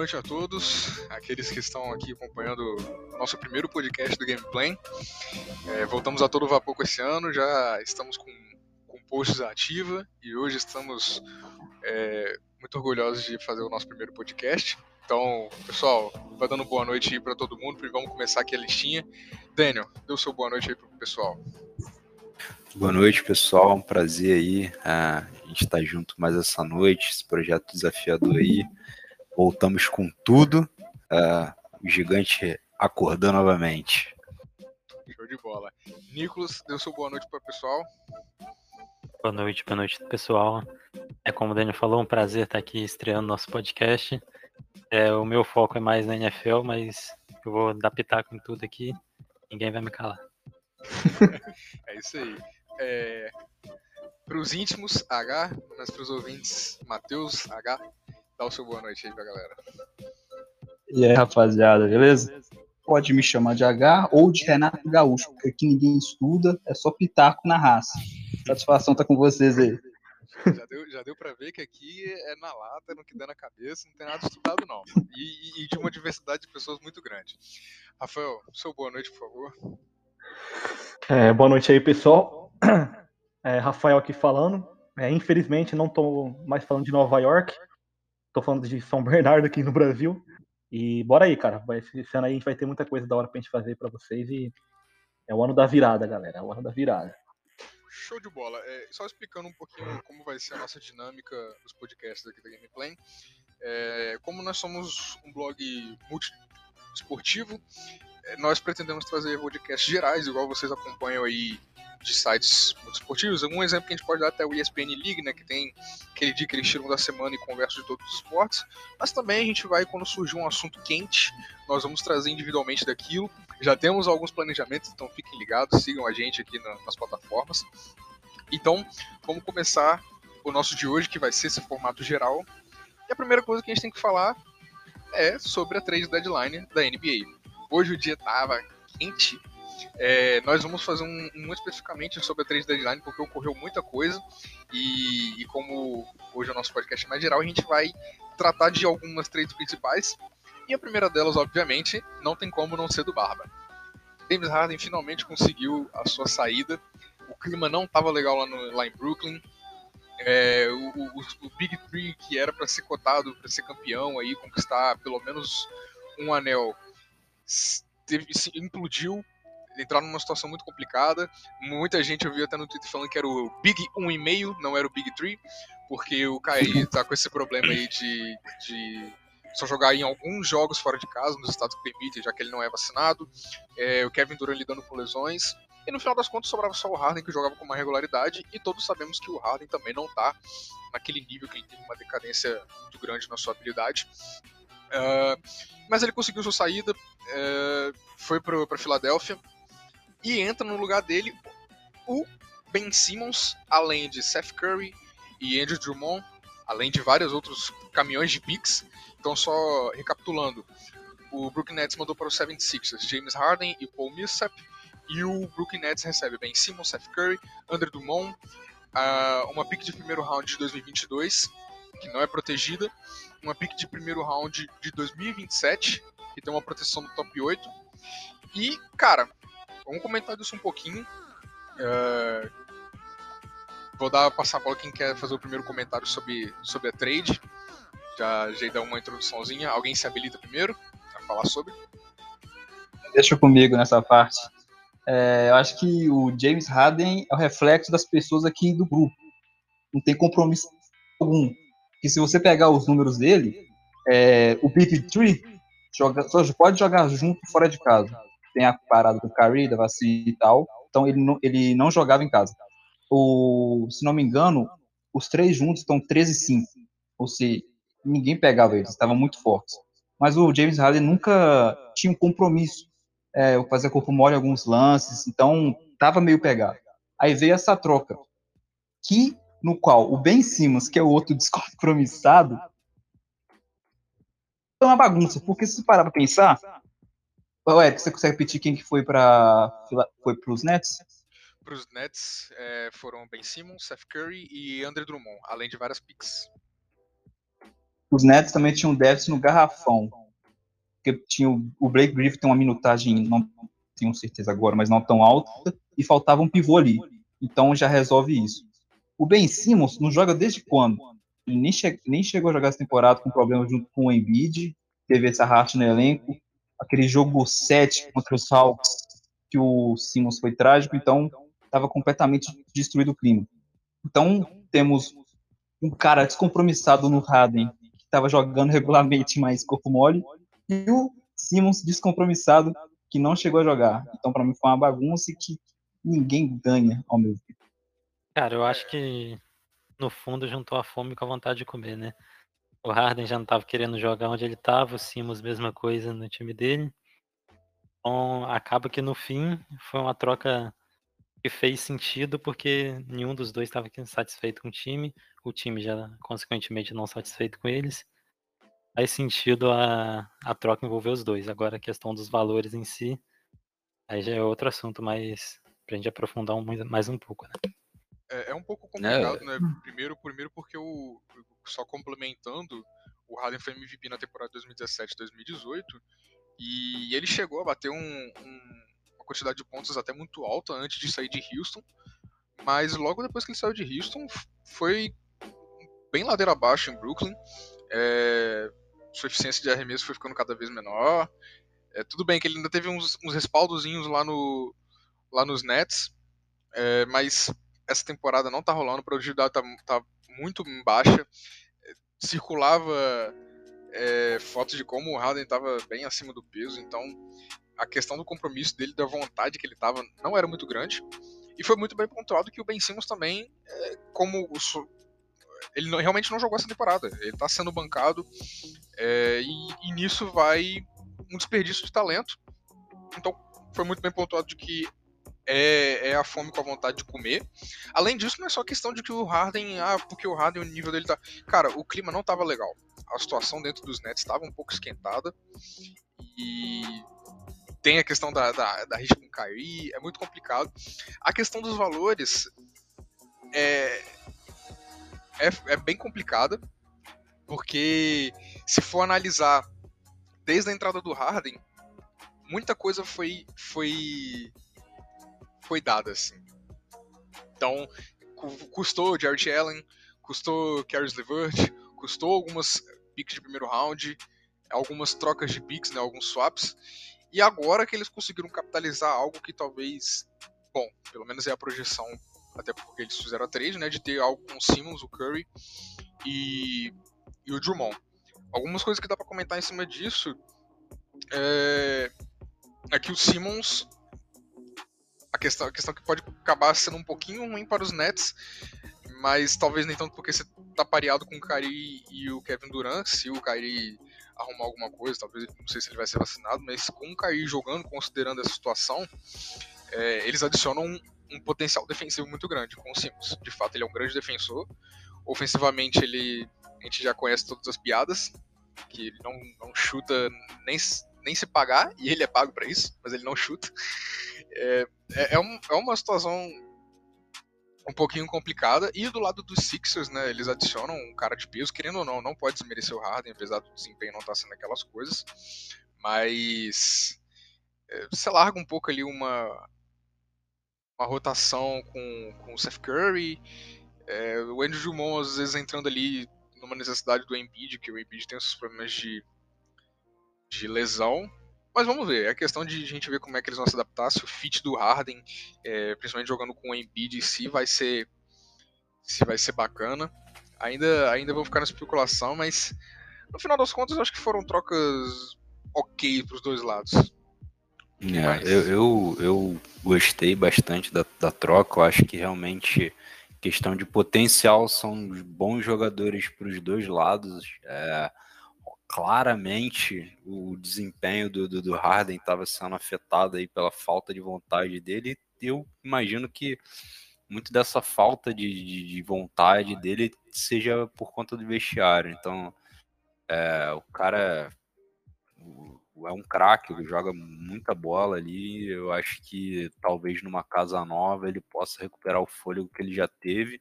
noite a todos, aqueles que estão aqui acompanhando o nosso primeiro podcast do Gameplay. É, voltamos a todo vapor com esse ano, já estamos com, com posts ativa e hoje estamos é, muito orgulhosos de fazer o nosso primeiro podcast. Então, pessoal, vai dando boa noite aí para todo mundo e vamos começar aqui a listinha. Daniel, dê o seu boa noite aí pro pessoal. Boa noite, pessoal. Um prazer aí. a gente estar tá junto mais essa noite, esse projeto desafiador aí. Voltamos com tudo. Uh, o gigante acordou novamente. Show de bola. Nicolas, o seu boa noite para o pessoal. Boa noite, boa noite, pessoal. É como o Daniel falou, um prazer estar aqui estreando nosso podcast. É, o meu foco é mais na NFL, mas eu vou dar pitaco em tudo aqui. Ninguém vai me calar. é isso aí. É, para os íntimos, H, mas para os ouvintes, Matheus, H, dá o seu boa noite aí pra galera. E aí, rapaziada, beleza? Pode me chamar de H ou de Renato Gaúcho, porque aqui ninguém estuda, é só pitaco na raça. Satisfação tá com vocês aí. Já deu, já deu pra ver que aqui é na lata, no que dá na cabeça, não tem nada estudado, não. E, e de uma diversidade de pessoas muito grande. Rafael, seu boa noite, por favor. É, boa noite aí, pessoal. É, Rafael aqui falando. É, infelizmente, não estou mais falando de Nova York. Estou falando de São Bernardo aqui no Brasil. E bora aí, cara. Esse ano aí a gente vai ter muita coisa da hora pra gente fazer para vocês. E é o ano da virada, galera. É o ano da virada. Show de bola. É, só explicando um pouquinho como vai ser a nossa dinâmica dos podcasts aqui da Gameplay. É, como nós somos um blog multi-esportivo, é, nós pretendemos trazer podcasts gerais, igual vocês acompanham aí de sites esportivos. Um exemplo que a gente pode dar até o ESPN League, né, que tem aquele dia que eles tiram da semana e conversam de todos os esportes. Mas também a gente vai, quando surgir um assunto quente, nós vamos trazer individualmente daquilo. Já temos alguns planejamentos, então fiquem ligados, sigam a gente aqui na, nas plataformas. Então, vamos começar o nosso de hoje, que vai ser esse formato geral. E a primeira coisa que a gente tem que falar é sobre a trade deadline da NBA. Hoje o dia tava quente, é, nós vamos fazer um, um, especificamente sobre a 3 Deadline, porque ocorreu muita coisa. E, e, como hoje é o nosso podcast mais geral, a gente vai tratar de algumas trades principais. E a primeira delas, obviamente, não tem como não ser do Barba. James Harden finalmente conseguiu a sua saída. O clima não estava legal lá, no, lá em Brooklyn. É, o, o, o, Big Three, que era para ser cotado, para ser campeão, aí conquistar pelo menos um anel, teve, implodiu entraram numa situação muito complicada. Muita gente eu vi até no Twitter falando que era o Big 1,5, não era o Big 3, porque o Kyrie tá com esse problema aí de, de só jogar em alguns jogos fora de casa, nos estados que permitem, já que ele não é vacinado. É, o Kevin Durant lidando com lesões. E no final das contas sobrava só o Harden que jogava com uma regularidade, e todos sabemos que o Harden também não tá naquele nível que ele teve uma decadência muito grande na sua habilidade. Uh, mas ele conseguiu sua saída, uh, foi para Filadélfia, e entra no lugar dele o Ben Simmons, além de Seth Curry e Andrew Drummond, além de vários outros caminhões de picks. Então, só recapitulando, o Brooklyn Nets mandou para o 76ers James Harden e Paul Millsap, e o Brooklyn Nets recebe Ben Simmons, Seth Curry, Andrew Drummond, uh, uma pick de primeiro round de 2022, que não é protegida, uma pick de primeiro round de 2027, que tem uma proteção do top 8, e, cara, Vamos comentar disso um pouquinho. Uh, vou dar passar a bola quem quer fazer o primeiro comentário sobre, sobre a trade. Já, já uma introduçãozinha. Alguém se habilita primeiro a falar sobre? Deixa comigo nessa parte. É, eu acho que o James Harden é o reflexo das pessoas aqui do grupo. Não tem compromisso algum. Que se você pegar os números dele, é, o Big Tree joga, só pode jogar junto fora de casa tem a parada do Curry, da vacina e tal. Então ele não, ele não jogava em casa. O, se não me engano, os três juntos estão 13-5. Ou seja, ninguém pegava eles, estavam muito fortes. Mas o James Harden nunca tinha um compromisso. É, fazia corpo mole alguns lances, então estava meio pegado. Aí veio essa troca, que no qual o Ben Simmons, que é o outro descompromissado, é uma bagunça, porque se parar para pensar, Eric, você consegue repetir quem que foi para foi os Nets? Para os Nets é, foram Ben Simmons, Seth Curry e Andre Drummond, além de várias picks. os Nets também tinham déficit no garrafão. Porque tinha o, Blake Griffin tem uma minutagem, não tenho certeza agora, mas não tão alta, e faltava um pivô ali. Então já resolve isso. O Ben Simmons não joga desde quando? Ele nem, che nem chegou a jogar essa temporada com problema junto com o Embiid, teve essa racha no elenco. Aquele jogo 7 contra os Hawks, que o Simmons foi trágico, então estava completamente destruído o clima. Então temos um cara descompromissado no Harden, que estava jogando regularmente mais corpo mole, e o Simmons descompromissado, que não chegou a jogar. Então, para mim, foi uma bagunça que ninguém ganha ao meu ver. Cara, eu acho que no fundo juntou a fome com a vontade de comer, né? O Harden já não estava querendo jogar onde ele estava, o Simmons mesma coisa no time dele. Então acaba que no fim foi uma troca que fez sentido porque nenhum dos dois estava satisfeito com o time, o time já consequentemente não satisfeito com eles. Faz sentido a, a troca envolver os dois. Agora a questão dos valores em si, aí já é outro assunto, mas pra gente aprofundar um, mais um pouco, né? É, é um pouco complicado, né? Primeiro, primeiro porque o. Só complementando, o Harden foi MVP na temporada 2017-2018 e ele chegou a bater um, um, uma quantidade de pontos até muito alta antes de sair de Houston, mas logo depois que ele saiu de Houston foi bem ladeira abaixo em Brooklyn. É, sua eficiência de arremesso foi ficando cada vez menor. É, tudo bem que ele ainda teve uns, uns respaldozinhos lá, no, lá nos Nets, é, mas essa temporada não tá rolando, a produtividade tá, tá muito baixa. Circulava é, fotos de como o Harden estava bem acima do peso, então a questão do compromisso dele, da vontade que ele estava, não era muito grande. E foi muito bem pontuado que o Ben Simmons também, é, como o, ele não, realmente não jogou essa temporada. Ele está sendo bancado é, e, e, nisso vai um desperdício de talento. Então foi muito bem pontuado de que é, é, a fome com a vontade de comer. Além disso, não é só questão de que o Harden, ah, porque o Harden, o nível dele tá. Cara, o clima não tava legal. A situação dentro dos Nets estava um pouco esquentada. E tem a questão da, da, da rixa com Kyrie, é muito complicado. A questão dos valores é, é, é bem complicada, porque se for analisar desde a entrada do Harden, muita coisa foi, foi foi dada, assim. Então, custou Jared Allen, custou Caris LeVert, custou algumas picks de primeiro round, algumas trocas de picks, né, alguns swaps, e agora que eles conseguiram capitalizar algo que talvez, bom, pelo menos é a projeção, até porque eles fizeram a trade, né, de ter algo com o Simmons, o Curry e, e o Drummond. Algumas coisas que dá para comentar em cima disso é, é que o Simmons a questão, a questão que pode acabar sendo um pouquinho ruim para os Nets, mas talvez nem tanto porque você tá pareado com o Kyrie e o Kevin Durant, se o Kyrie arrumar alguma coisa, talvez, não sei se ele vai ser vacinado, mas com o Kyrie jogando, considerando essa situação, é, eles adicionam um, potencial defensivo muito grande com o Simmons. De fato, ele é um grande defensor. Ofensivamente, ele a gente já conhece todas as piadas, que ele não, não chuta nem, nem se pagar, e ele é pago para isso, mas ele não chuta. É, é, é, um, é uma situação um pouquinho complicada. E do lado dos Sixers, né, eles adicionam um cara de peso, querendo ou não, não pode desmerecer o Harden, apesar do desempenho não estar tá sendo aquelas coisas. Mas é, você larga um pouco ali uma, uma rotação com, com o Seth Curry, é, o Andrew Drummond às vezes entrando ali numa necessidade do Embiid, que o Embiid tem esses problemas de, de lesão. Mas vamos ver, é questão de a gente ver como é que eles vão se adaptar, se o fit do Harden, é, principalmente jogando com o Embiid, se vai ser se vai ser bacana. Ainda, ainda vou ficar na especulação, mas no final das contas eu acho que foram trocas ok para os dois lados. É, mas... eu, eu, eu, gostei bastante da, da troca, eu acho que realmente questão de potencial são bons jogadores para os dois lados. É, claramente o desempenho do, do, do Harden estava sendo afetado aí pela falta de vontade dele. Eu imagino que muito dessa falta de, de, de vontade dele seja por conta do vestiário. Então, é, o cara é um craque, joga muita bola ali. Eu acho que talvez numa casa nova ele possa recuperar o fôlego que ele já teve.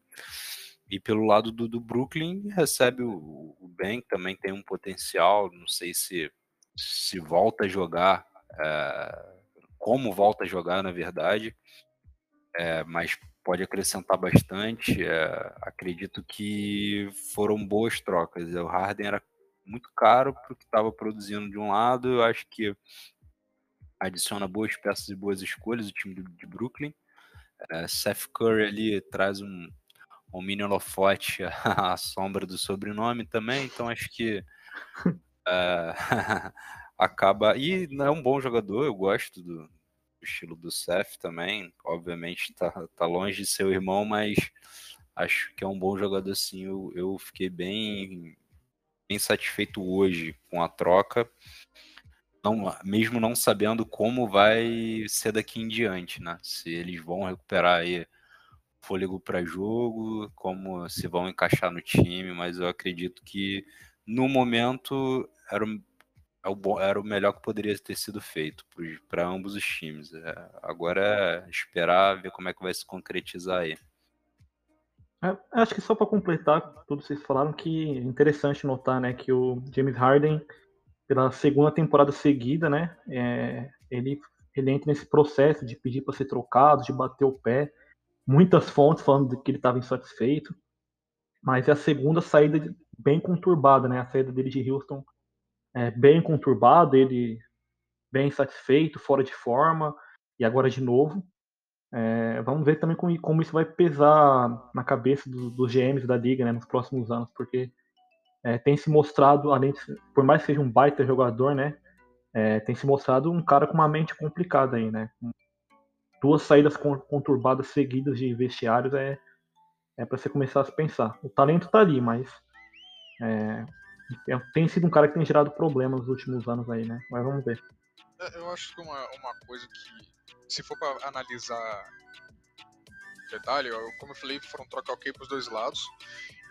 e pelo lado do, do Brooklyn, recebe o, o Ben, que também tem um potencial. Não sei se, se volta a jogar, é, como volta a jogar, na verdade, é, mas pode acrescentar bastante. É, acredito que foram boas trocas. O Harden era muito caro para o que estava produzindo de um lado. Eu acho que adiciona boas peças e boas escolhas o time de Brooklyn. É, Seth Curry ali traz um, um mini holofote à sombra do sobrenome também, então acho que é, acaba. E é um bom jogador, eu gosto do, do estilo do Seth também. Obviamente tá, tá longe de ser o irmão, mas acho que é um bom jogador sim. Eu, eu fiquei bem, bem satisfeito hoje com a troca. Não, mesmo não sabendo como vai ser daqui em diante, né? Se eles vão recuperar aí fôlego para jogo, como se vão encaixar no time, mas eu acredito que no momento era o, é era o melhor que poderia ter sido feito para ambos os times. É, agora é esperar ver como é que vai se concretizar aí. É, acho que só para completar tudo vocês falaram, que é interessante notar né, que o James Harden, pela segunda temporada seguida, né, é, ele, ele entra nesse processo de pedir para ser trocado, de bater o pé muitas fontes falando que ele estava insatisfeito, mas é a segunda saída bem conturbada, né? A saída dele de Houston é bem conturbada, ele bem insatisfeito, fora de forma, e agora de novo. É, vamos ver também como, como, isso vai pesar na cabeça dos do GMs da liga né, nos próximos anos, porque é, tem se mostrado, além de, por mais que seja um baita jogador, né, é, tem se mostrado um cara com uma mente complicada aí, né, duas saídas conturbadas seguidas de vestiários é, é para você começar a se pensar. O talento tá ali, mas é, é, tem sido um cara que tem gerado problemas nos últimos anos aí, né? Mas vamos ver. É, eu acho que uma, uma coisa que, se for para analisar detalhe, como eu falei, foram trocar ok pros dois lados.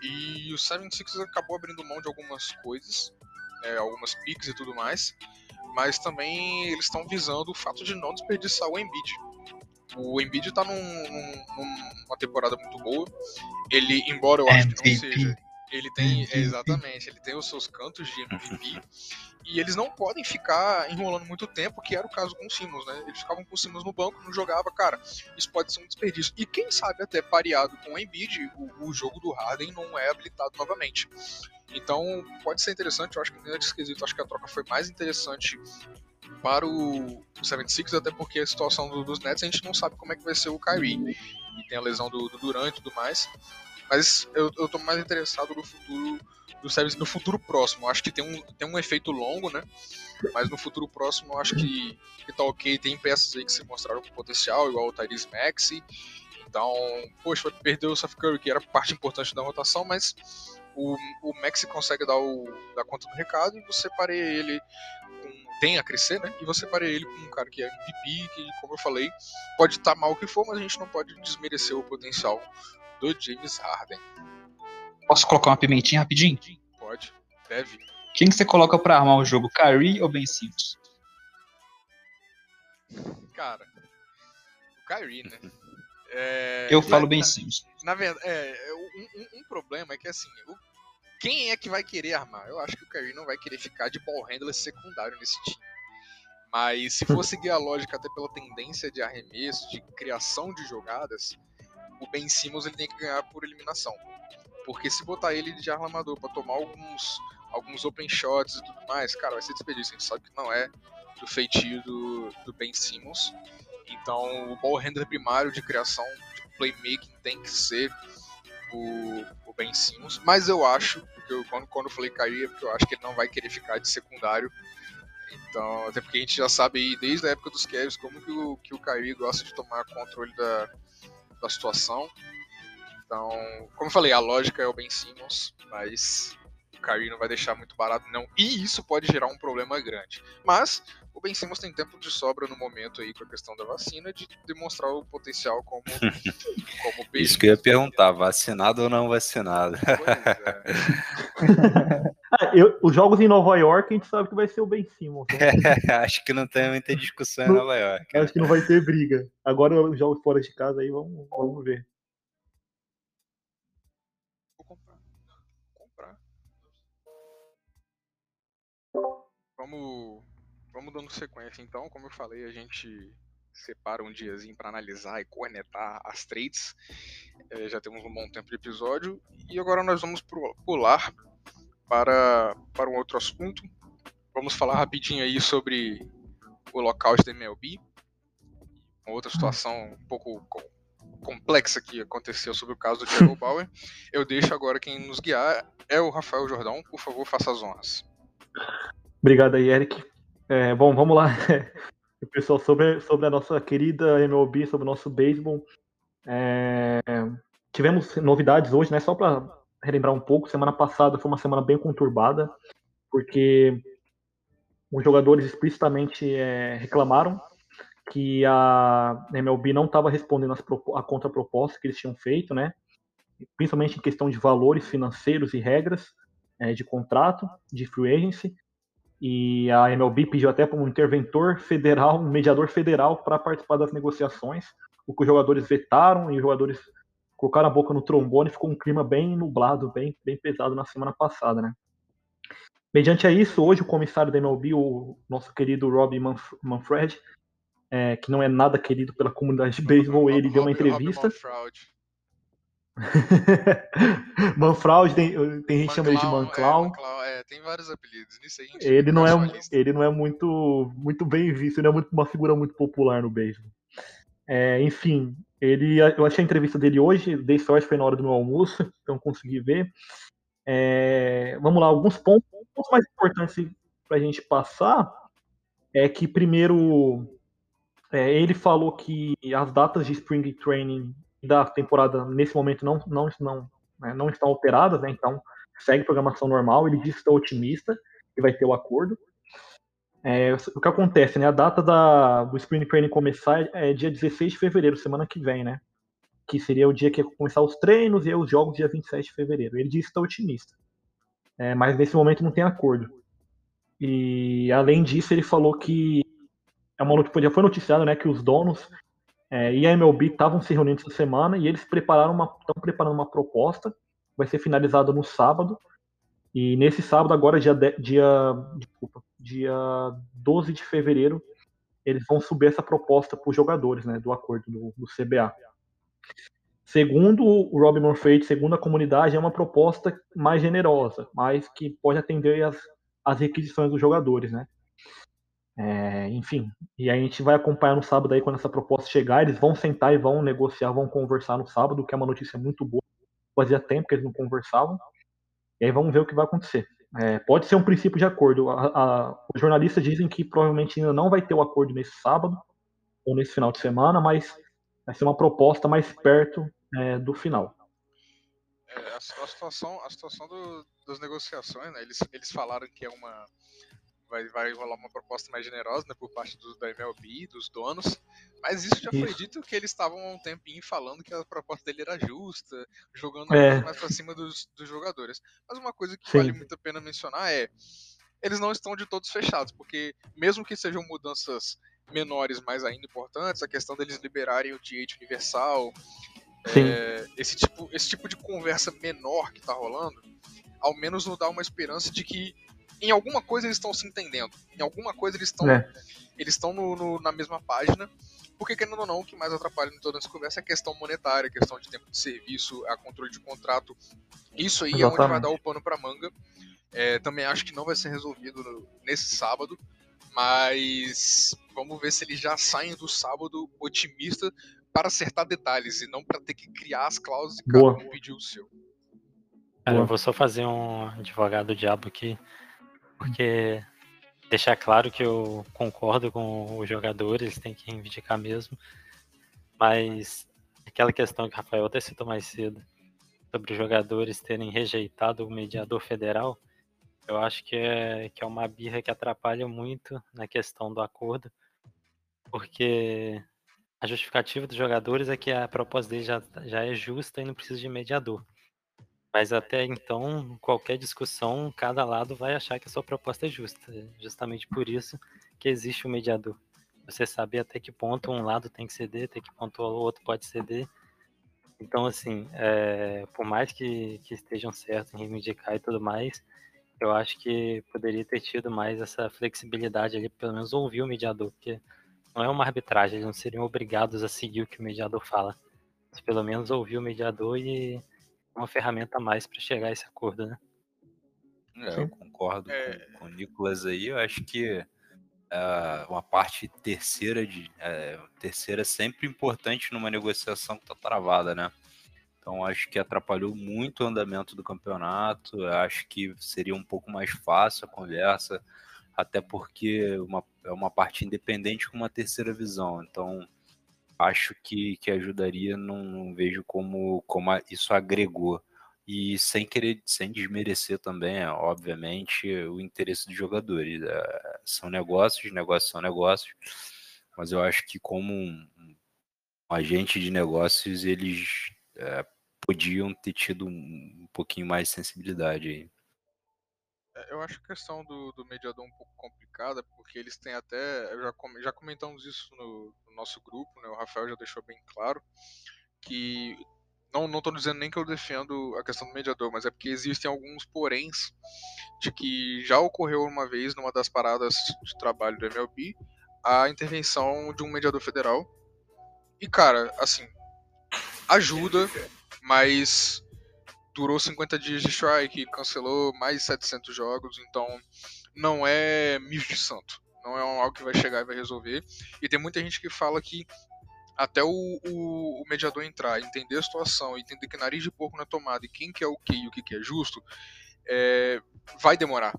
E o 76 acabou abrindo mão de algumas coisas, é, algumas picks e tudo mais. Mas também eles estão visando o fato de não desperdiçar o Embiid o Embiid tá num, num, numa temporada muito boa. Ele, embora eu acho que não seja. Ele tem, exatamente, ele tem os seus cantos de MVP. e eles não podem ficar enrolando muito tempo, que era o caso com o Simmons, né? Eles ficavam com o Simmons no banco, não jogava, cara. Isso pode ser um desperdício. E quem sabe até pareado com o Embiid, o, o jogo do Harden não é habilitado novamente. Então, pode ser interessante, eu acho que nesse quesito, acho que a troca foi mais interessante para o 76, até porque a situação do, dos Nets a gente não sabe como é que vai ser o Kyrie. E tem a lesão do, do Durant e tudo mais. Mas eu, eu tô mais interessado no futuro do Sevens no futuro próximo. Eu acho que tem um, tem um efeito longo, né? Mas no futuro próximo eu acho que, que tá ok. Tem peças aí que se mostraram com potencial, igual o Tyrese Maxi. Então, poxa, perdeu o Seth Curry, que era parte importante da rotação, mas o, o Maxi consegue dar, o, dar conta do recado e você pareia ele tem a crescer, né? E você pareia ele com um cara que é MVP, que, como eu falei, pode estar tá mal que for, mas a gente não pode desmerecer o potencial do James Harden. Posso colocar uma pimentinha rapidinho? Pode, deve. Quem que você coloca para armar o jogo, Kyrie ou Ben Simmons? Cara, o Kyrie, né? É, eu falo Ben Simmons. Na verdade, é, um, um, um, problema é que assim, o quem é que vai querer armar? Eu acho que o Kyrie não vai querer ficar de ball handler secundário nesse time. Mas se for seguir a lógica até pela tendência de arremesso, de criação de jogadas, o Ben Simmons ele tem que ganhar por eliminação. Porque se botar ele de armador para tomar alguns, alguns open shots e tudo mais, cara, vai ser desperdício. A gente sabe que não é do feitio do, do Ben Simmons. Então o ball handler primário de criação, de playmaking tem que ser o, o Ben Simmons, mas eu acho, porque eu, quando, quando eu falei Kyrie, é porque eu acho que ele não vai querer ficar de secundário. Então, até porque a gente já sabe aí, desde a época dos Cavs como que o, que o Kyrie gosta de tomar controle da, da situação. Então, como eu falei, a lógica é o Ben Simmons, mas o Kyrie não vai deixar muito barato não. E isso pode gerar um problema grande. Mas o Ben Simmons tem tempo de sobra no momento aí com a questão da vacina de demonstrar o potencial como, como Isso que eu ia perguntar, vacinado ou não vacinado? Pois é. eu, os jogos em Nova York, a gente sabe que vai ser o Ben Simmons. Né? acho que não tem muita discussão em Nova York. Né? Acho que não vai ter briga. Agora os jogos fora de casa aí, vamos, vamos ver. Vou comprar. Vou comprar. Vamos, vamos dando sequência então. Como eu falei, a gente separa um diazinho para analisar e conectar as trades. É, já temos um bom tempo de episódio. E agora nós vamos pular para, para um outro assunto. Vamos falar rapidinho aí sobre o lockout da MLB. Uma outra situação um pouco complexa que aconteceu sobre o caso do Diego Bauer. Eu deixo agora quem nos guiar é o Rafael Jordão. Por favor, faça as honras. Obrigado aí, Eric. É, bom, vamos lá. Pessoal, sobre, sobre a nossa querida MLB, sobre o nosso beisebol. É, tivemos novidades hoje, né? Só para relembrar um pouco, semana passada foi uma semana bem conturbada, porque os jogadores explicitamente é, reclamaram que a MLB não estava respondendo as, a contraproposta que eles tinham feito, né? Principalmente em questão de valores financeiros e regras é, de contrato, de free agency. E a MLB pediu até para um interventor federal, um mediador federal, para participar das negociações, o que os jogadores vetaram e os jogadores colocaram a boca no trombone, ficou um clima bem nublado, bem, bem pesado na semana passada, né? Mediante a isso, hoje o comissário da MLB, o nosso querido Rob Manfred, é, que não é nada querido pela comunidade de beisebol, ele deu uma entrevista. Manfraud tem, tem gente que chama ele de Manclau. É, é, tem vários apelidos. Nisso aí ele não é, ele não é muito, muito bem visto, ele não é muito, uma figura muito popular no beisebol. É, enfim, ele, eu achei a entrevista dele hoje, dei sorte, foi na hora do meu almoço, então consegui ver. É, vamos lá, alguns pontos, pontos mais importantes para a gente passar é que, primeiro, é, ele falou que as datas de Spring Training da temporada, nesse momento, não, não, não, né, não estão alteradas, né, então segue programação normal. Ele disse que está otimista, que vai ter o acordo. É, o que acontece, né? A data da, do Spring Training começar é dia 16 de fevereiro, semana que vem, né? Que seria o dia que ia começar os treinos e os jogos dia 27 de fevereiro. Ele disse que está otimista. É, mas nesse momento não tem acordo. E além disso, ele falou que é uma notícia, já foi noticiado, né, que os donos é, e a MLB estavam se reunindo essa semana e eles prepararam uma, estão preparando uma proposta, vai ser finalizada no sábado. E nesse sábado, agora, dia, dia, desculpa, dia 12 de fevereiro, eles vão subir essa proposta para os jogadores, né, do acordo do, do CBA. Segundo o Rob Murphy, segundo a comunidade, é uma proposta mais generosa, mas que pode atender as, as requisições dos jogadores, né? É, enfim, e a gente vai acompanhar no sábado aí quando essa proposta chegar, eles vão sentar e vão negociar, vão conversar no sábado, que é uma notícia muito boa. Fazia tempo que eles não conversavam. E aí vamos ver o que vai acontecer. É, pode ser um princípio de acordo. A, a, os jornalistas dizem que provavelmente ainda não vai ter o acordo nesse sábado ou nesse final de semana, mas vai ser uma proposta mais perto é, do final. É, a, a, situação, a situação do, das negociações, né, eles, eles falaram que é uma vai, vai rolar uma proposta mais generosa né, por parte do, da MLB, dos donos. Mas isso já isso. foi dito que eles estavam há um tempinho falando que a proposta dele era justa, jogando é. mais para cima dos, dos, jogadores. Mas uma coisa que Sim. vale muito a pena mencionar é eles não estão de todos fechados, porque mesmo que sejam mudanças menores, mas ainda importantes, a questão deles liberarem o DH universal, é, esse, tipo, esse tipo de conversa menor que está rolando, ao menos nos dá uma esperança de que em alguma coisa eles estão se entendendo. Em alguma coisa eles estão é. eles estão no, no, na mesma página. Porque, querendo ou não, o que mais atrapalha em toda essa conversa é a questão monetária, a questão de tempo de serviço, a controle de contrato. Isso aí Exatamente. é onde vai dar o pano para manga. É, também acho que não vai ser resolvido no, nesse sábado, mas vamos ver se eles já saem do sábado otimista para acertar detalhes e não para ter que criar as cláusulas e cada um pedir o seu. É, eu vou só fazer um advogado diabo aqui porque deixar claro que eu concordo com os jogadores, tem que reivindicar mesmo, mas aquela questão que o Rafael até citou mais cedo, sobre os jogadores terem rejeitado o mediador federal, eu acho que é, que é uma birra que atrapalha muito na questão do acordo, porque a justificativa dos jogadores é que a proposta deles já, já é justa e não precisa de mediador. Mas até então, qualquer discussão, cada lado vai achar que a sua proposta é justa. Justamente por isso que existe o mediador. Você saber até que ponto um lado tem que ceder, até que ponto o outro pode ceder. Então, assim, é, por mais que, que estejam certos em reivindicar e tudo mais, eu acho que poderia ter tido mais essa flexibilidade ali, pelo menos ouvir o mediador, porque não é uma arbitragem, eles não seriam obrigados a seguir o que o mediador fala. Mas pelo menos ouvir o mediador e uma ferramenta a mais para chegar a esse acordo, né? É, eu concordo é... com, com o Nicolas aí. Eu acho que uh, uma parte terceira de uh, terceira é sempre importante numa negociação que está travada, né? Então acho que atrapalhou muito o andamento do campeonato. Acho que seria um pouco mais fácil a conversa, até porque uma, é uma parte independente com uma terceira visão. Então acho que, que ajudaria, não, não vejo como, como isso agregou. E sem querer, sem desmerecer também, obviamente, o interesse dos jogadores. É, são negócios, negócios são negócios, mas eu acho que como um, um agente de negócios, eles é, podiam ter tido um, um pouquinho mais de sensibilidade aí. É, eu acho a questão do, do mediador um pouco complicada, porque eles têm até. Já, já comentamos isso no, no, nosso grupo, né? O Rafael já deixou bem claro que. Não, não dizendo nem que eu defendo a questão do mediador, mas é porque existem alguns poréns de que já ocorreu uma vez numa das paradas de trabalho do MLB a intervenção de um mediador federal. E cara, assim, ajuda, mas durou 50 dias de strike, cancelou mais de 700 jogos, então não é mijo de santo. Não é algo que vai chegar e vai resolver. E tem muita gente que fala que até o, o, o mediador entrar, entender a situação, entender que nariz de porco na tomada e quem que é o que e o que, que é justo, é, vai demorar.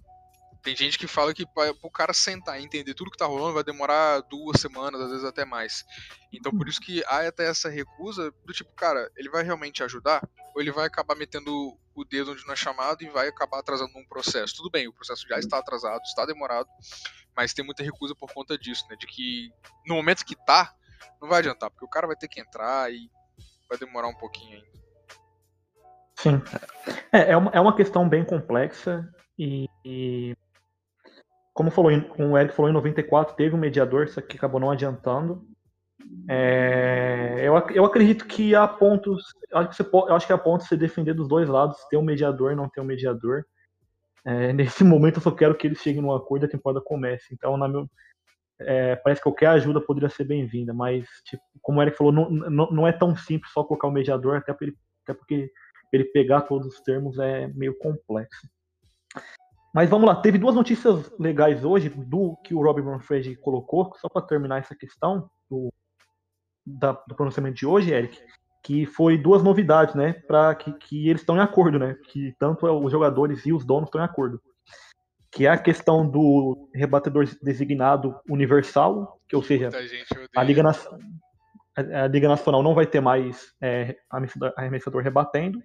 Tem gente que fala que para o cara sentar e entender tudo que tá rolando vai demorar duas semanas, às vezes até mais. Então por isso que há até essa recusa do tipo, cara, ele vai realmente ajudar? Ou ele vai acabar metendo o dedo onde não é chamado e vai acabar atrasando um processo? Tudo bem, o processo já está atrasado, está demorado, mas tem muita recusa por conta disso, né? De que no momento que tá, não vai adiantar, porque o cara vai ter que entrar e vai demorar um pouquinho ainda. Sim. É, é, uma, é uma questão bem complexa e, e como, falou, como o Eric falou, em 94 teve um mediador, isso aqui acabou não adiantando. É, eu, eu acredito que há pontos. Acho que, você eu acho que há pontos de se defender dos dois lados, ter um mediador e não ter um mediador. É, nesse momento eu só quero que eles cheguem num acordo e a temporada comece. Então, na meu, é, parece que qualquer ajuda poderia ser bem-vinda, mas, tipo, como o Eric falou, não, não, não, é tão simples só colocar o mediador, até, ele, até porque ele pegar todos os termos é meio complexo. Mas vamos lá, teve duas notícias legais hoje do que o Rob Manfred colocou, só para terminar essa questão do, da, do pronunciamento de hoje, Eric, que foi duas novidades, né, para que, que eles estão em acordo, né, que tanto os jogadores e os donos estão em acordo, que é a questão do rebatedor designado universal, que ou seja, a Liga, a Liga Nacional não vai ter mais é, arremessador rebatendo,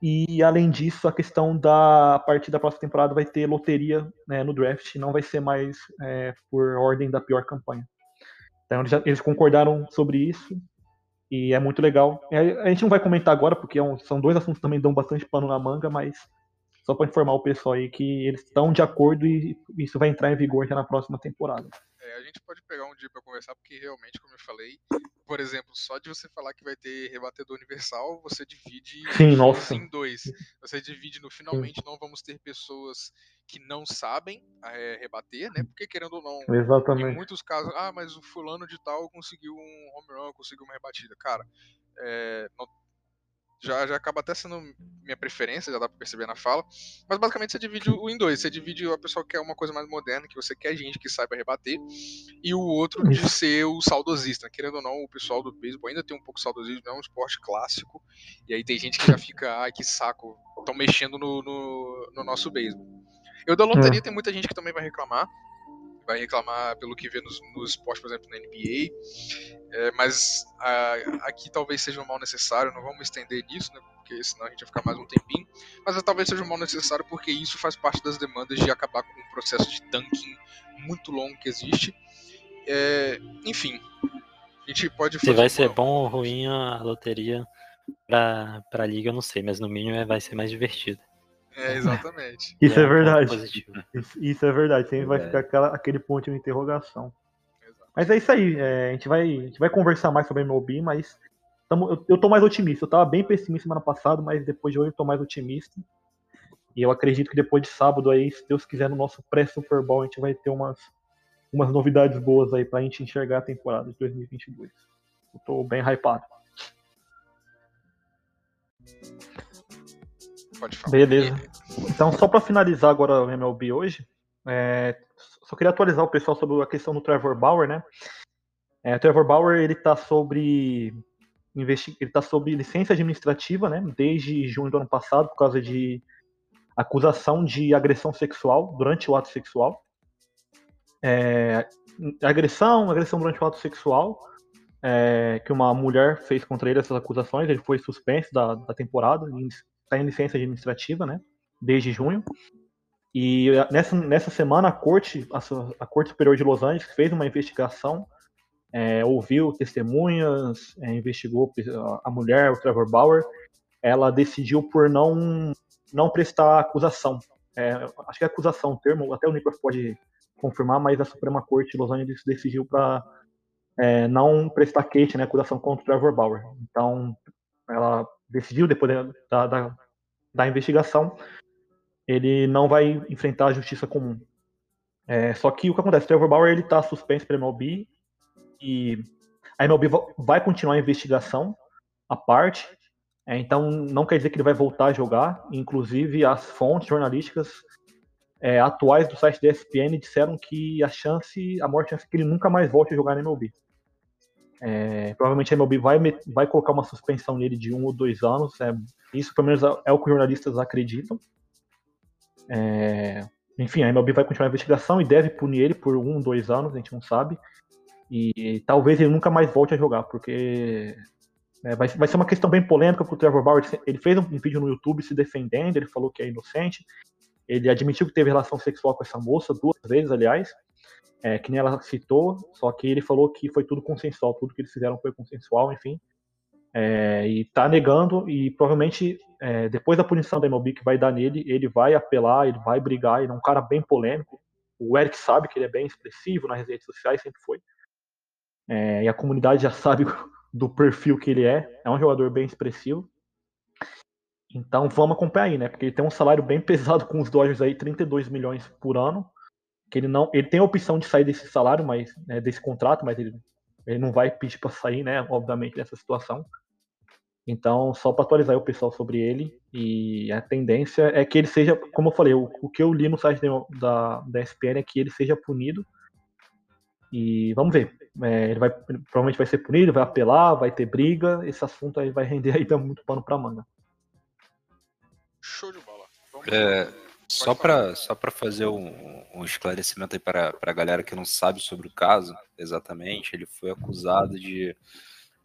e além disso, a questão da a partir da próxima temporada vai ter loteria né, no draft, não vai ser mais é, por ordem da pior campanha. Então eles, já, eles, concordaram sobre isso e é muito legal. A gente não vai comentar agora porque é um, são dois assuntos que também dão bastante pano na manga, mas só para informar o pessoal aí que eles estão de acordo e isso vai entrar em vigor já na próxima temporada. É, a gente pode pegar um dia para conversar, porque realmente, como eu falei, por exemplo, só de você falar que vai ter rebatedor universal, você divide Sim, nossa. em dois. Você divide no finalmente não vamos ter pessoas que não sabem é, rebater, né? Porque querendo ou não, Exatamente. em muitos casos, ah, mas o fulano de tal conseguiu um home run, conseguiu uma rebatida. Cara, é, não, já, já acaba até sendo minha preferência, já dá pra perceber na fala. Mas basicamente você divide o em dois. Você divide a pessoa que quer uma coisa mais moderna, que você quer gente que saiba rebater, e o outro de ser o saudosista. Querendo ou não, o pessoal do beisebol ainda tem um pouco de saudosismo, é um esporte clássico. E aí tem gente que já fica, ai que saco, estão mexendo no, no, no nosso beisebol. Eu da loteria é. tem muita gente que também vai reclamar vai reclamar pelo que vê nos, nos esportes, por exemplo, na NBA. É, mas a, aqui talvez seja um mal necessário, não vamos estender nisso, né, porque senão a gente vai ficar mais um tempinho. Mas talvez seja um mal necessário porque isso faz parte das demandas de acabar com um processo de tanking muito longo que existe. É, enfim, a gente pode Se vai ser bom ou ruim a loteria para a liga, eu não sei, mas no mínimo é, vai ser mais divertido. É, exatamente. Isso é, é verdade. Isso, isso, é verdade. Sempre é. vai ficar aquela, aquele ponto de interrogação. Exato. Mas é isso aí. É, a, gente vai, a gente vai conversar mais sobre MLB, mas tamo, eu, eu tô mais otimista. Eu tava bem pessimista semana passada, mas depois de hoje eu tô mais otimista. E eu acredito que depois de sábado aí, se Deus quiser, no nosso pré-Super Bowl, a gente vai ter umas, umas novidades boas aí pra gente enxergar a temporada de 2022. Eu tô bem hypado. Pode falar. Beleza. Então, só para finalizar agora o MLB hoje, é, só queria atualizar o pessoal sobre a questão do Trevor Bauer, né? É, o Trevor Bauer ele está sobre ele tá sob licença administrativa, né? Desde junho do ano passado por causa de acusação de agressão sexual durante o ato sexual. É, agressão, agressão durante o ato sexual é, que uma mulher fez contra ele essas acusações. Ele foi suspenso da, da temporada, está em licença administrativa, né? Desde junho. E nessa, nessa semana a corte, a, a Corte Superior de Los Angeles fez uma investigação, é, ouviu testemunhas, é, investigou a mulher, o Trevor Bauer. Ela decidiu por não não prestar acusação. É, acho que é acusação, o termo, até o Nicolas pode confirmar, mas a Suprema Corte de Los Angeles decidiu para é, não prestar queixa, né, acusação contra o Trevor Bauer. Então, ela decidiu, depois da, da, da investigação, ele não vai enfrentar a justiça comum. É, só que o que acontece? Trevor Bauer ele está suspenso pela MLB e a MLB vai continuar a investigação à parte. É, então não quer dizer que ele vai voltar a jogar. Inclusive as fontes jornalísticas é, atuais do site da ESPN disseram que a chance, a maior chance é que ele nunca mais volte a jogar na MLB. É, provavelmente a MLB vai, vai colocar uma suspensão nele de um ou dois anos. É, isso, pelo menos, é o que os jornalistas acreditam. É, enfim, a MLB vai continuar a investigação e deve punir ele por um, dois anos, a gente não sabe. E talvez ele nunca mais volte a jogar, porque é, vai, vai ser uma questão bem polêmica, porque o Trevor Bauer ele fez um vídeo no YouTube se defendendo, ele falou que é inocente. Ele admitiu que teve relação sexual com essa moça, duas vezes, aliás é, que nem ela citou, só que ele falou que foi tudo consensual, tudo que eles fizeram foi consensual, enfim. É, e tá negando, e provavelmente é, depois da punição da MLB que vai dar nele, ele vai apelar, ele vai brigar, ele é um cara bem polêmico. O Eric sabe que ele é bem expressivo nas redes sociais, sempre foi. É, e a comunidade já sabe do perfil que ele é, é um jogador bem expressivo. Então vamos acompanhar aí, né? Porque ele tem um salário bem pesado com os Dodgers aí, 32 milhões por ano que ele não, ele tem a opção de sair desse salário, mas né, desse contrato, mas ele, ele não vai pedir para sair, né? Obviamente nessa situação. Então, só para atualizar o pessoal sobre ele, e a tendência é que ele seja, como eu falei, o, o que eu li no site da, da SPN é que ele seja punido. E vamos ver. É, ele vai, provavelmente vai ser punido, vai apelar, vai ter briga. Esse assunto aí vai render aí muito pano para manga. Show de bola. Vamos é, só para só fazer um, um esclarecimento aí para a galera que não sabe sobre o caso, exatamente, ele foi acusado de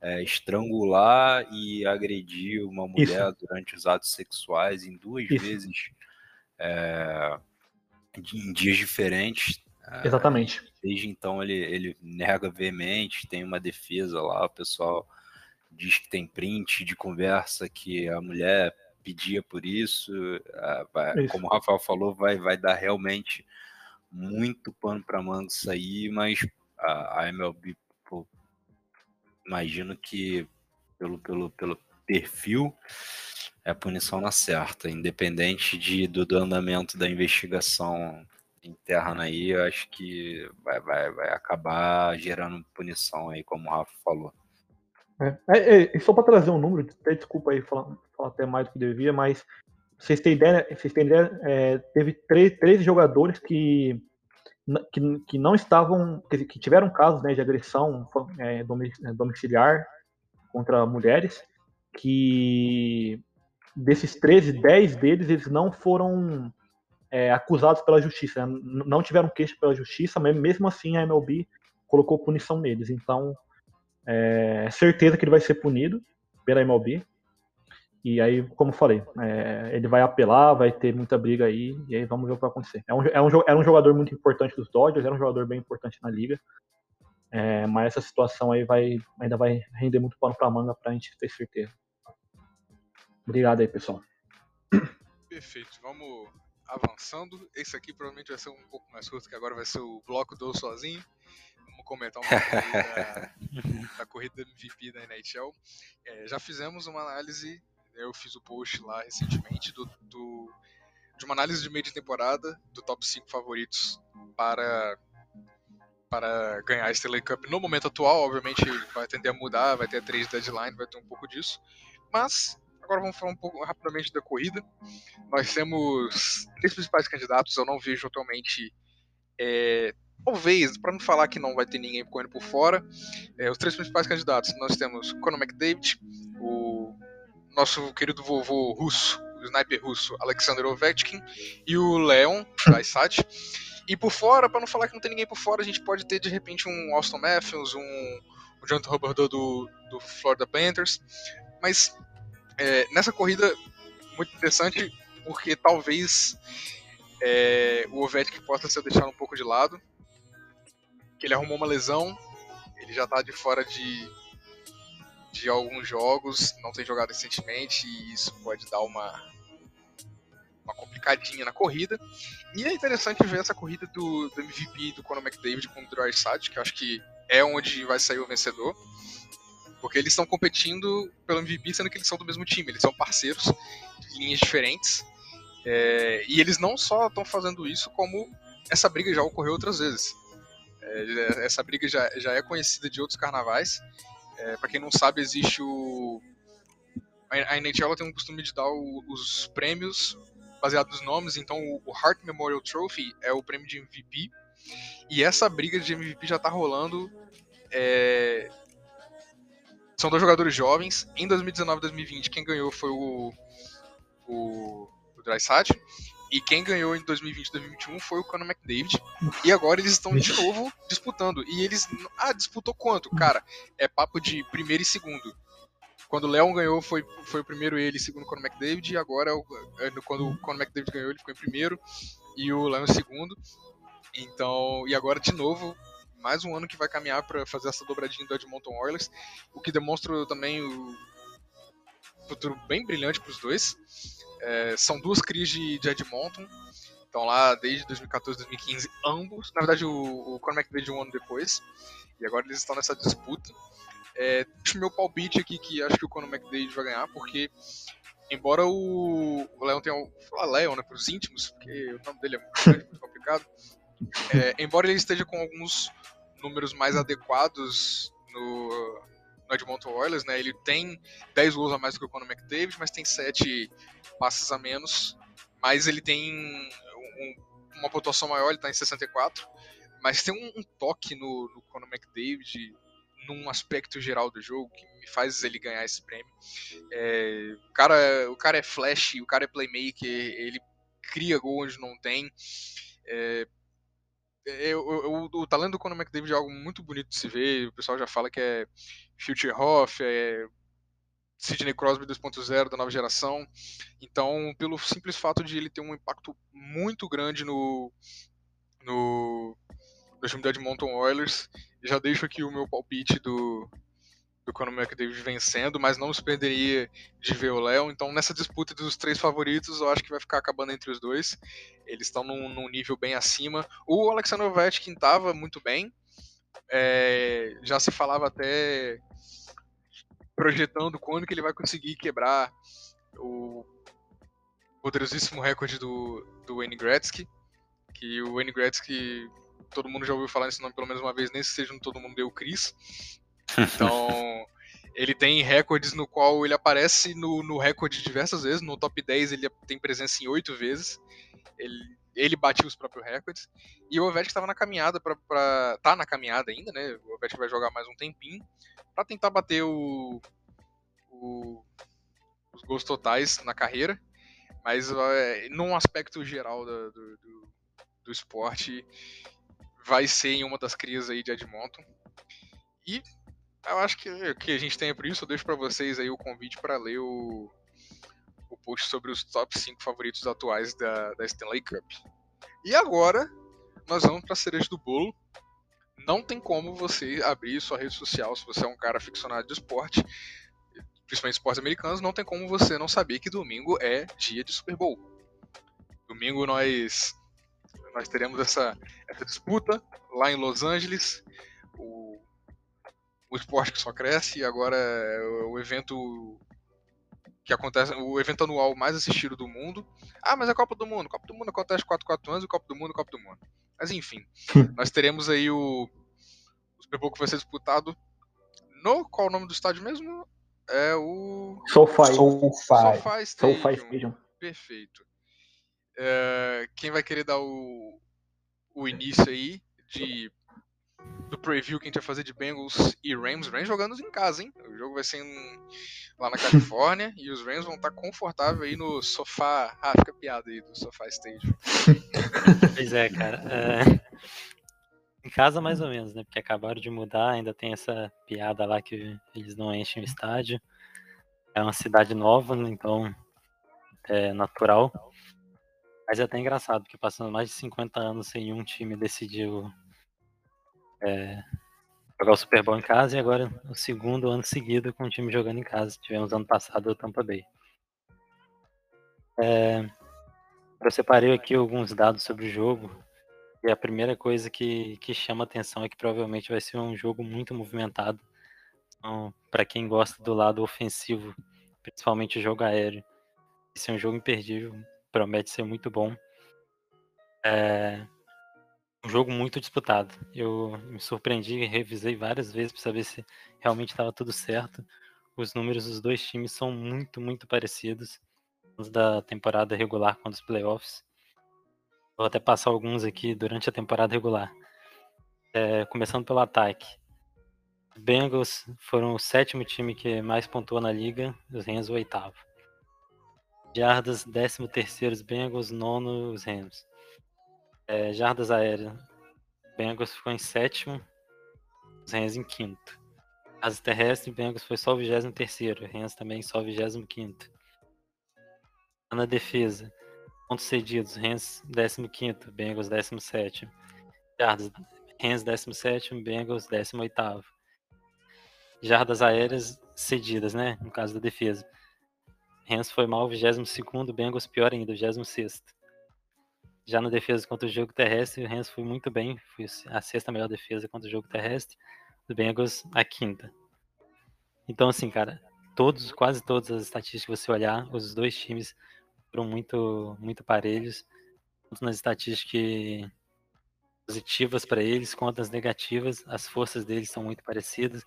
é, estrangular e agredir uma mulher Isso. durante os atos sexuais em duas Isso. vezes, é, em dias diferentes. É, exatamente. Desde então ele, ele nega veemente, tem uma defesa lá, o pessoal diz que tem print de conversa que a mulher pedia por isso. Vai, isso. Como o Rafael falou, vai, vai dar realmente muito pano para manga isso aí, mas a, a MLB, pô, imagino que pelo, pelo, pelo perfil é a punição na certa, independente de, do, do andamento da investigação interna aí, eu acho que vai, vai, vai acabar gerando punição aí, como o Rafa falou. É, é, é, só para trazer um número, até desculpa aí falar, falar, até mais do que devia, mas vocês têm ideia, vocês têm ideia é, teve 13 jogadores que, que, que, não estavam, que, que tiveram casos né, de agressão é, é, domiciliar contra mulheres, que desses 13, 10 deles eles não foram é, acusados pela justiça, né, não tiveram queixa pela justiça, mas mesmo assim a MLB colocou punição neles. Então, é certeza que ele vai ser punido pela MLB. E aí, como falei, é, ele vai apelar, vai ter muita briga aí, e aí vamos ver o que vai acontecer. É um, é um, era um jogador muito importante dos Dodgers, era um jogador bem importante na liga. É, mas essa situação aí vai, ainda vai render muito pano pra manga pra gente ter certeza. Obrigado aí, pessoal. Perfeito. Vamos avançando. Esse aqui provavelmente vai ser um pouco mais curto, que agora vai ser o bloco do sozinho vamos comentar um pouco da, da, corrida MVP da NHL. É, já fizemos uma análise, eu fiz o post lá recentemente do, do de uma análise de meio de temporada do top 5 favoritos para para ganhar a Stanley Cup no momento atual. Obviamente vai tender a mudar, vai ter a 3 deadline, vai ter um pouco disso. Mas agora vamos falar um pouco rapidamente da corrida. Nós temos três principais candidatos, eu não vejo atualmente. É, talvez, para não falar que não vai ter ninguém correndo por fora, é, os três principais candidatos nós temos Conor McDavid, o nosso querido vovô russo, o sniper russo Alexander Ovechkin e o Leon Draisaitl. E por fora, para não falar que não tem ninguém por fora, a gente pode ter de repente um Austin Matthews, um, um Jonathan Hubbard do, do Florida Panthers. Mas é, nessa corrida, muito interessante, porque talvez é, o Ovechkin possa ser deixado um pouco de lado. Que ele arrumou uma lesão, ele já está de fora de, de alguns jogos, não tem jogado recentemente, e isso pode dar uma, uma complicadinha na corrida. E é interessante ver essa corrida do, do MVP do Conor McDavid com o Drysdale, que eu acho que é onde vai sair o vencedor. Porque eles estão competindo pelo MVP, sendo que eles são do mesmo time, eles são parceiros de linhas diferentes. É, e eles não só estão fazendo isso, como essa briga já ocorreu outras vezes. É, essa briga já, já é conhecida de outros carnavais. É, para quem não sabe, existe o. A NHL tem um costume de dar o, os prêmios baseado nos nomes, então o Hart Memorial Trophy é o prêmio de MVP. E essa briga de MVP já tá rolando. É... São dois jogadores jovens. Em 2019 e 2020, quem ganhou foi o, o, o. E quem ganhou em 2020 e 2021 foi o Conor McDavid. E agora eles estão de novo disputando. E eles. Ah, disputou quanto? Cara, é papo de primeiro e segundo. Quando o Leon ganhou, foi, foi o primeiro ele, segundo o Conor McDavid, e agora, é, quando o Conor McDavid ganhou, ele ficou em primeiro, e o Leon em segundo. Então, e agora, de novo, mais um ano que vai caminhar para fazer essa dobradinha do Edmonton Oilers, o que demonstra também o futuro bem brilhante para os dois. É, são duas crises de, de Edmonton, estão lá desde 2014, 2015, ambos. Na verdade, o, o Conor McDavid um ano depois, e agora eles estão nessa disputa. É, deixo meu palpite aqui que acho que o Conor McDavid vai ganhar, porque embora o, Leon tenha. Falar Leon, né, para os íntimos, porque o nome dele é muito, muito complicado. É, embora ele esteja com alguns números mais adequados no Edmonton Oilers, né, ele tem 10 gols a mais do que o Conor McDavid, mas tem 7 passes a menos. Mas ele tem um, uma pontuação maior, ele está em 64. Mas tem um, um toque no, no Conor McDavid num aspecto geral do jogo que me faz ele ganhar esse prêmio. É, o, cara, o cara é flash, o cara é playmaker, ele cria gol onde não tem. É, é o, o, talento do Conor McDavid é algo muito bonito de se ver. O pessoal já fala que é Future Hoff, é Sidney Crosby 2.0 da nova geração. Então, pelo simples fato de ele ter um impacto muito grande no, no, no time do Edmonton Oilers, já deixo aqui o meu palpite do, do Conor McDavid vencendo, mas não me surpreenderia de ver o Léo. Então, nessa disputa dos três favoritos, eu acho que vai ficar acabando entre os dois. Eles estão num, num nível bem acima. O Alexander Ovechkin estava muito bem. É, já se falava até projetando quando que ele vai conseguir quebrar o poderosíssimo recorde do, do Wayne Gretzky. Que o Wayne Gretzky todo mundo já ouviu falar nesse nome pelo menos uma vez, nem se seja no Todo Mundo Deu Chris. Então, ele tem recordes no qual ele aparece no, no recorde diversas vezes. No top 10 ele tem presença em 8 vezes. Ele, ele batia os próprios recordes. E o Ovechkin estava na caminhada para tá na caminhada ainda, né? O Ovechkin vai jogar mais um tempinho para tentar bater o, o, os gols totais na carreira. Mas é, num aspecto geral do, do, do, do esporte, vai ser em uma das crias aí de Edmonton. E eu acho que, que a gente tem por isso, eu deixo para vocês aí o convite para ler o, o post sobre os top 5 favoritos atuais da, da Stanley Cup. E agora, nós vamos para a cereja do bolo. Não tem como você abrir sua rede social se você é um cara aficionado de esporte, principalmente esportes americanos, não tem como você não saber que domingo é dia de Super Bowl. Domingo nós nós teremos essa, essa disputa lá em Los Angeles. O, o esporte que só cresce e agora é o evento que acontece, o evento anual mais assistido do mundo. Ah, mas é a Copa do Mundo. Copa do Mundo acontece 4 4 anos, e Copa do Mundo, Copa do Mundo. Mas enfim, nós teremos aí o, o Super Bowl que vai ser disputado no. Qual é o nome do estádio mesmo? É o. SoFi. SoFi. SoFi Stadium. SoFi Stadium. Perfeito. É, quem vai querer dar o, o início aí de do preview que a gente vai fazer de Bengals e Rams. Rams jogando em casa, hein? O jogo vai ser em, lá na Califórnia e os Rams vão estar confortáveis aí no sofá. Ah, fica piada aí do sofá stage. Pois é, cara. é, Em casa, mais ou menos, né? Porque acabaram de mudar, ainda tem essa piada lá que eles não enchem o estádio. É uma cidade nova, né? então é natural. Mas é até engraçado, porque passando mais de 50 anos sem um time decidiu é, jogar o Super Bowl em casa e agora o segundo ano seguido com o time jogando em casa. Tivemos ano passado o Tampa Bay. É, eu separei aqui alguns dados sobre o jogo. E a primeira coisa que, que chama atenção é que provavelmente vai ser um jogo muito movimentado. Então, para quem gosta do lado ofensivo, principalmente o jogo aéreo, esse é um jogo imperdível, promete ser muito bom. É um jogo muito disputado. Eu me surpreendi e revisei várias vezes para saber se realmente estava tudo certo. Os números dos dois times são muito, muito parecidos. Os da temporada regular com os playoffs. Vou até passar alguns aqui durante a temporada regular. É, começando pelo ataque. Bengals foram o sétimo time que mais pontuou na liga, os Rams o oitavo. Jardas, décimo terceiro, os Bengals, nono, os Rams. É, jardas aéreas, Bengals ficou em sétimo, os Rams em quinto. As terrestres, Bengals foi só o 23 terceiro, Rams também só o 25 quinto. Na defesa, Pontos cedidos, Rams 15, Bengals 17. Jardas, Rams 17, Bengals 18. Jardas aéreas cedidas, né? No caso da defesa. Rams foi mal, 22, Bengals pior ainda, 26. Já na defesa contra o jogo terrestre, o Rams foi muito bem, foi a sexta melhor defesa contra o jogo terrestre, os Bengals a quinta. Então, assim, cara, todos, quase todas as estatísticas que você olhar, os dois times foram muito, muito parelhos, tanto nas estatísticas positivas para eles quanto nas negativas. As forças deles são muito parecidas,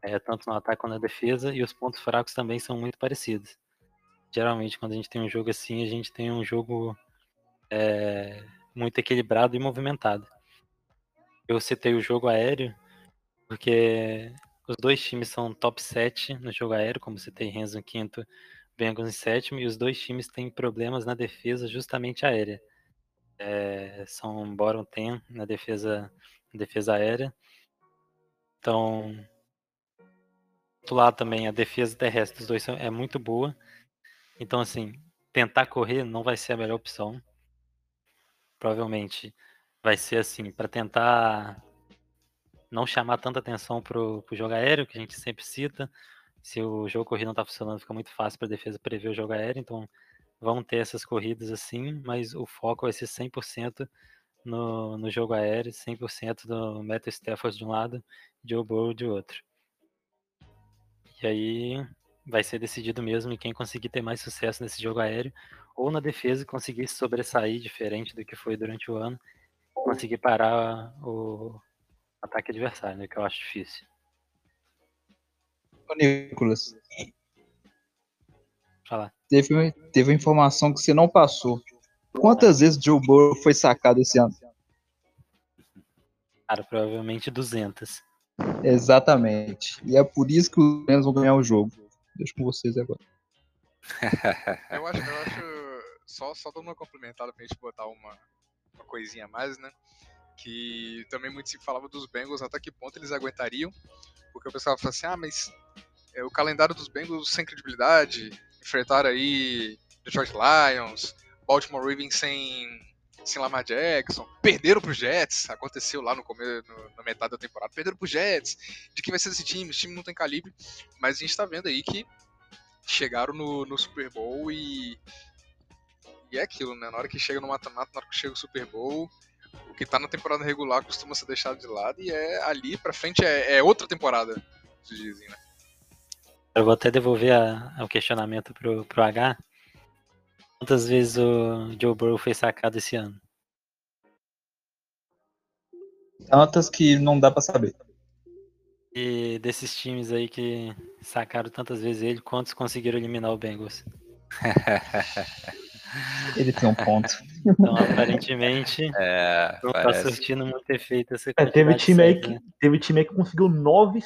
é, tanto no ataque quanto na defesa, e os pontos fracos também são muito parecidos. Geralmente, quando a gente tem um jogo assim, a gente tem um jogo é, muito equilibrado e movimentado. Eu citei o jogo aéreo, porque os dois times são top 7 no jogo aéreo, como citei Renzo no quinto Bengals em sétimo e os dois times têm problemas na defesa justamente aérea. É, são bottom 10 na defesa, na defesa aérea. Então, do lado também, a defesa terrestre dos dois é muito boa. Então, assim, tentar correr não vai ser a melhor opção. Provavelmente vai ser assim, para tentar não chamar tanta atenção pro, pro jogo aéreo, que a gente sempre cita, se o jogo corrido não está funcionando, fica muito fácil para defesa prever o jogo aéreo. Então, vão ter essas corridas assim, mas o foco vai ser 100% no, no jogo aéreo, 100% do Matthew Stafford de um lado, Joe Burrow de outro. E aí vai ser decidido mesmo quem conseguir ter mais sucesso nesse jogo aéreo ou na defesa conseguir sobressair diferente do que foi durante o ano, conseguir parar o ataque adversário, né, que eu acho difícil. Nicolas. Fala. Teve, teve uma informação que você não passou. Quantas vezes Joe Burrow foi sacado esse ano? Cara, provavelmente 200. Exatamente. E é por isso que os Rams vão ganhar o jogo. Deixa com vocês agora. eu acho, eu acho. Só, só dando uma complementada pra gente botar uma, uma coisinha a mais, né? Que também muito se falava dos Bengals, até que ponto eles aguentariam. Porque o pessoal fala assim, ah, mas é, o calendário dos Bengals sem credibilidade, enfrentar aí Detroit Lions, Baltimore Ravens sem, sem Lamar Jackson, perderam pro Jets, aconteceu lá no começo, no, na metade da temporada, perderam pro Jets, de que vai ser esse time, esse time não tem calibre, mas a gente tá vendo aí que chegaram no, no Super Bowl e e é aquilo, né? Na hora que chega no mata-mata, na hora que chega o Super Bowl, o que tá na temporada regular costuma ser deixado de lado e é ali pra frente é, é outra temporada, se dizem, né? Eu vou até devolver a, o questionamento pro, pro H. Quantas vezes o Joe Burrow foi sacado esse ano? Tantas que não dá pra saber. E desses times aí que sacaram tantas vezes ele, quantos conseguiram eliminar o Bengals? Ele tem um ponto. Então, aparentemente, É, não parece. tá surtindo muito efeito essa É, teve, time aí que, né? teve time aí que conseguiu nove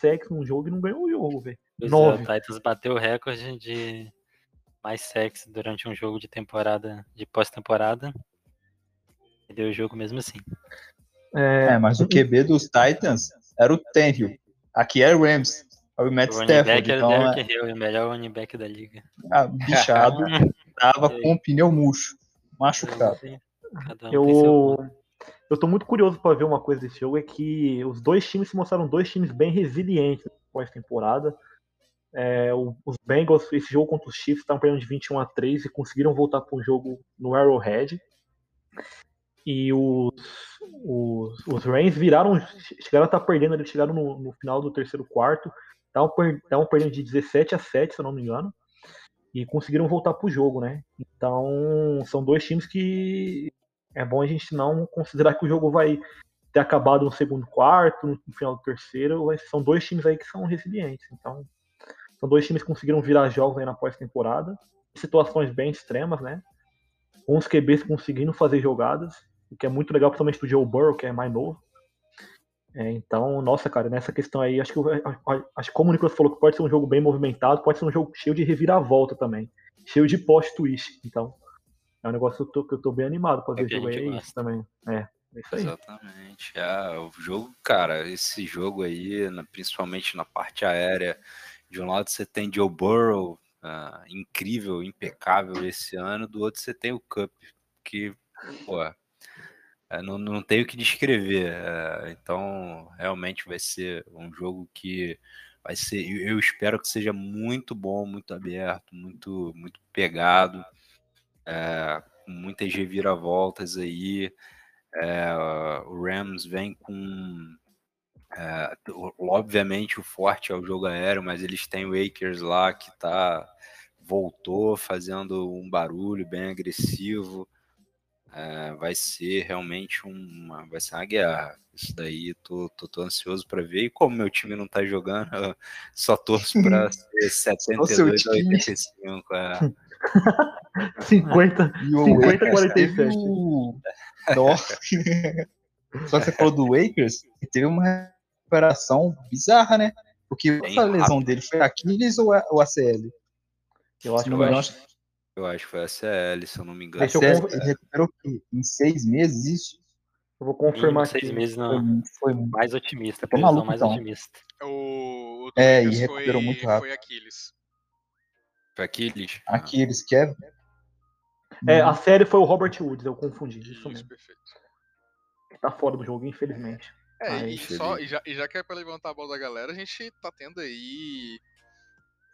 sacks num jogo e não ganhou o jogo, velho. É, Nove. o Titans bateu o recorde de mais sacks durante um jogo de temporada, de pós-temporada. E deu o jogo mesmo assim. É, mas o QB dos Titans era o Tannehill. Aqui é o Rams. É o Matt Stafford. back era Então, o é, Derrick Hill, o melhor running back da liga. a bichado tava com o pneu murcho. Machucado. Um Eu, eu tô muito curioso pra ver uma coisa desse jogo, é que os dois times se mostraram dois times bem resilientes pós-temporada. É, os Bengals, esse jogo contra os Chiefs, estavam perdendo de 21 a 3 e conseguiram voltar para um jogo no Arrowhead. E os, os, os Rams viraram, chegaram a estar perdendo, eles chegaram no, no final do terceiro quarto, estavam per, estavam perdendo de 17 a 7, se eu não me engano, e conseguiram voltar pro jogo, né? Então, são dois times que é bom a gente não considerar que o jogo vai ter acabado no segundo quarto, no final do terceiro, são dois times aí que são resilientes. Então, são dois times que conseguiram virar jogos aí na pós-temporada, situações bem extremas, né? Os QBs conseguindo fazer jogadas, o que é muito legal, principalmente do Joe Burrow, que é mais novo. É, então, nossa, cara, nessa questão aí, acho que, o- acho que como o Nicolas falou que pode ser um jogo bem movimentado, pode ser um jogo cheio de reviravolta também, cheio de post twist. Então, é um negócio que eu tô, que eu tô bem animado pra É ver o jogo aí gosta. também. É, é isso aí. Exatamente. É, o jogo, cara, esse jogo aí, principalmente na parte aérea, de um lado você tem Joe Burrow, ah, incrível, impecável esse ano, do outro você tem o Cup, que, pô, é, não, não tem o que descrever. é, então, realmente vai ser um jogo que vai ser, eu espero que seja muito bom, muito aberto, muito, muito pegado, é, muitas reviravoltas aí. É, o Rams vem com. é, obviamente o forte é o jogo aéreo, mas eles têm o Akers lá que tá voltou fazendo um barulho bem agressivo. É, vai ser realmente uma, vai ser uma guerra. Isso daí tô, tô, tô ansioso para ver. E como meu time não tá jogando, eu só torço para ser 72 a time. 85. É. 50. E o 50, Akers 47. teve o- Nossa. Só que você falou do Akers, ele teve uma recuperação bizarra, né? Porque Bem essa lesão rápido. dele foi Aquiles ou a- ou ACL? Eu acho Se que Eu acho que foi a CL, se eu não me engano. Deixa eu ele recuperou o quê? em seis meses isso? Eu vou confirmar Mínimo seis aqui. meses Foi, não. foi Mais otimista, previsão maluco, mais então. otimista. O, o É, e recuperou foi, muito rápido. foi Aquiles. Foi Aquiles? Aquiles, que é. É, a série foi o Robert Woods, eu confundi. Isso Isso, mesmo. perfeito. Tá fora do jogo, infelizmente. É, e, só, e, já, e já que é pra levantar a bola da galera, a gente tá tendo aí,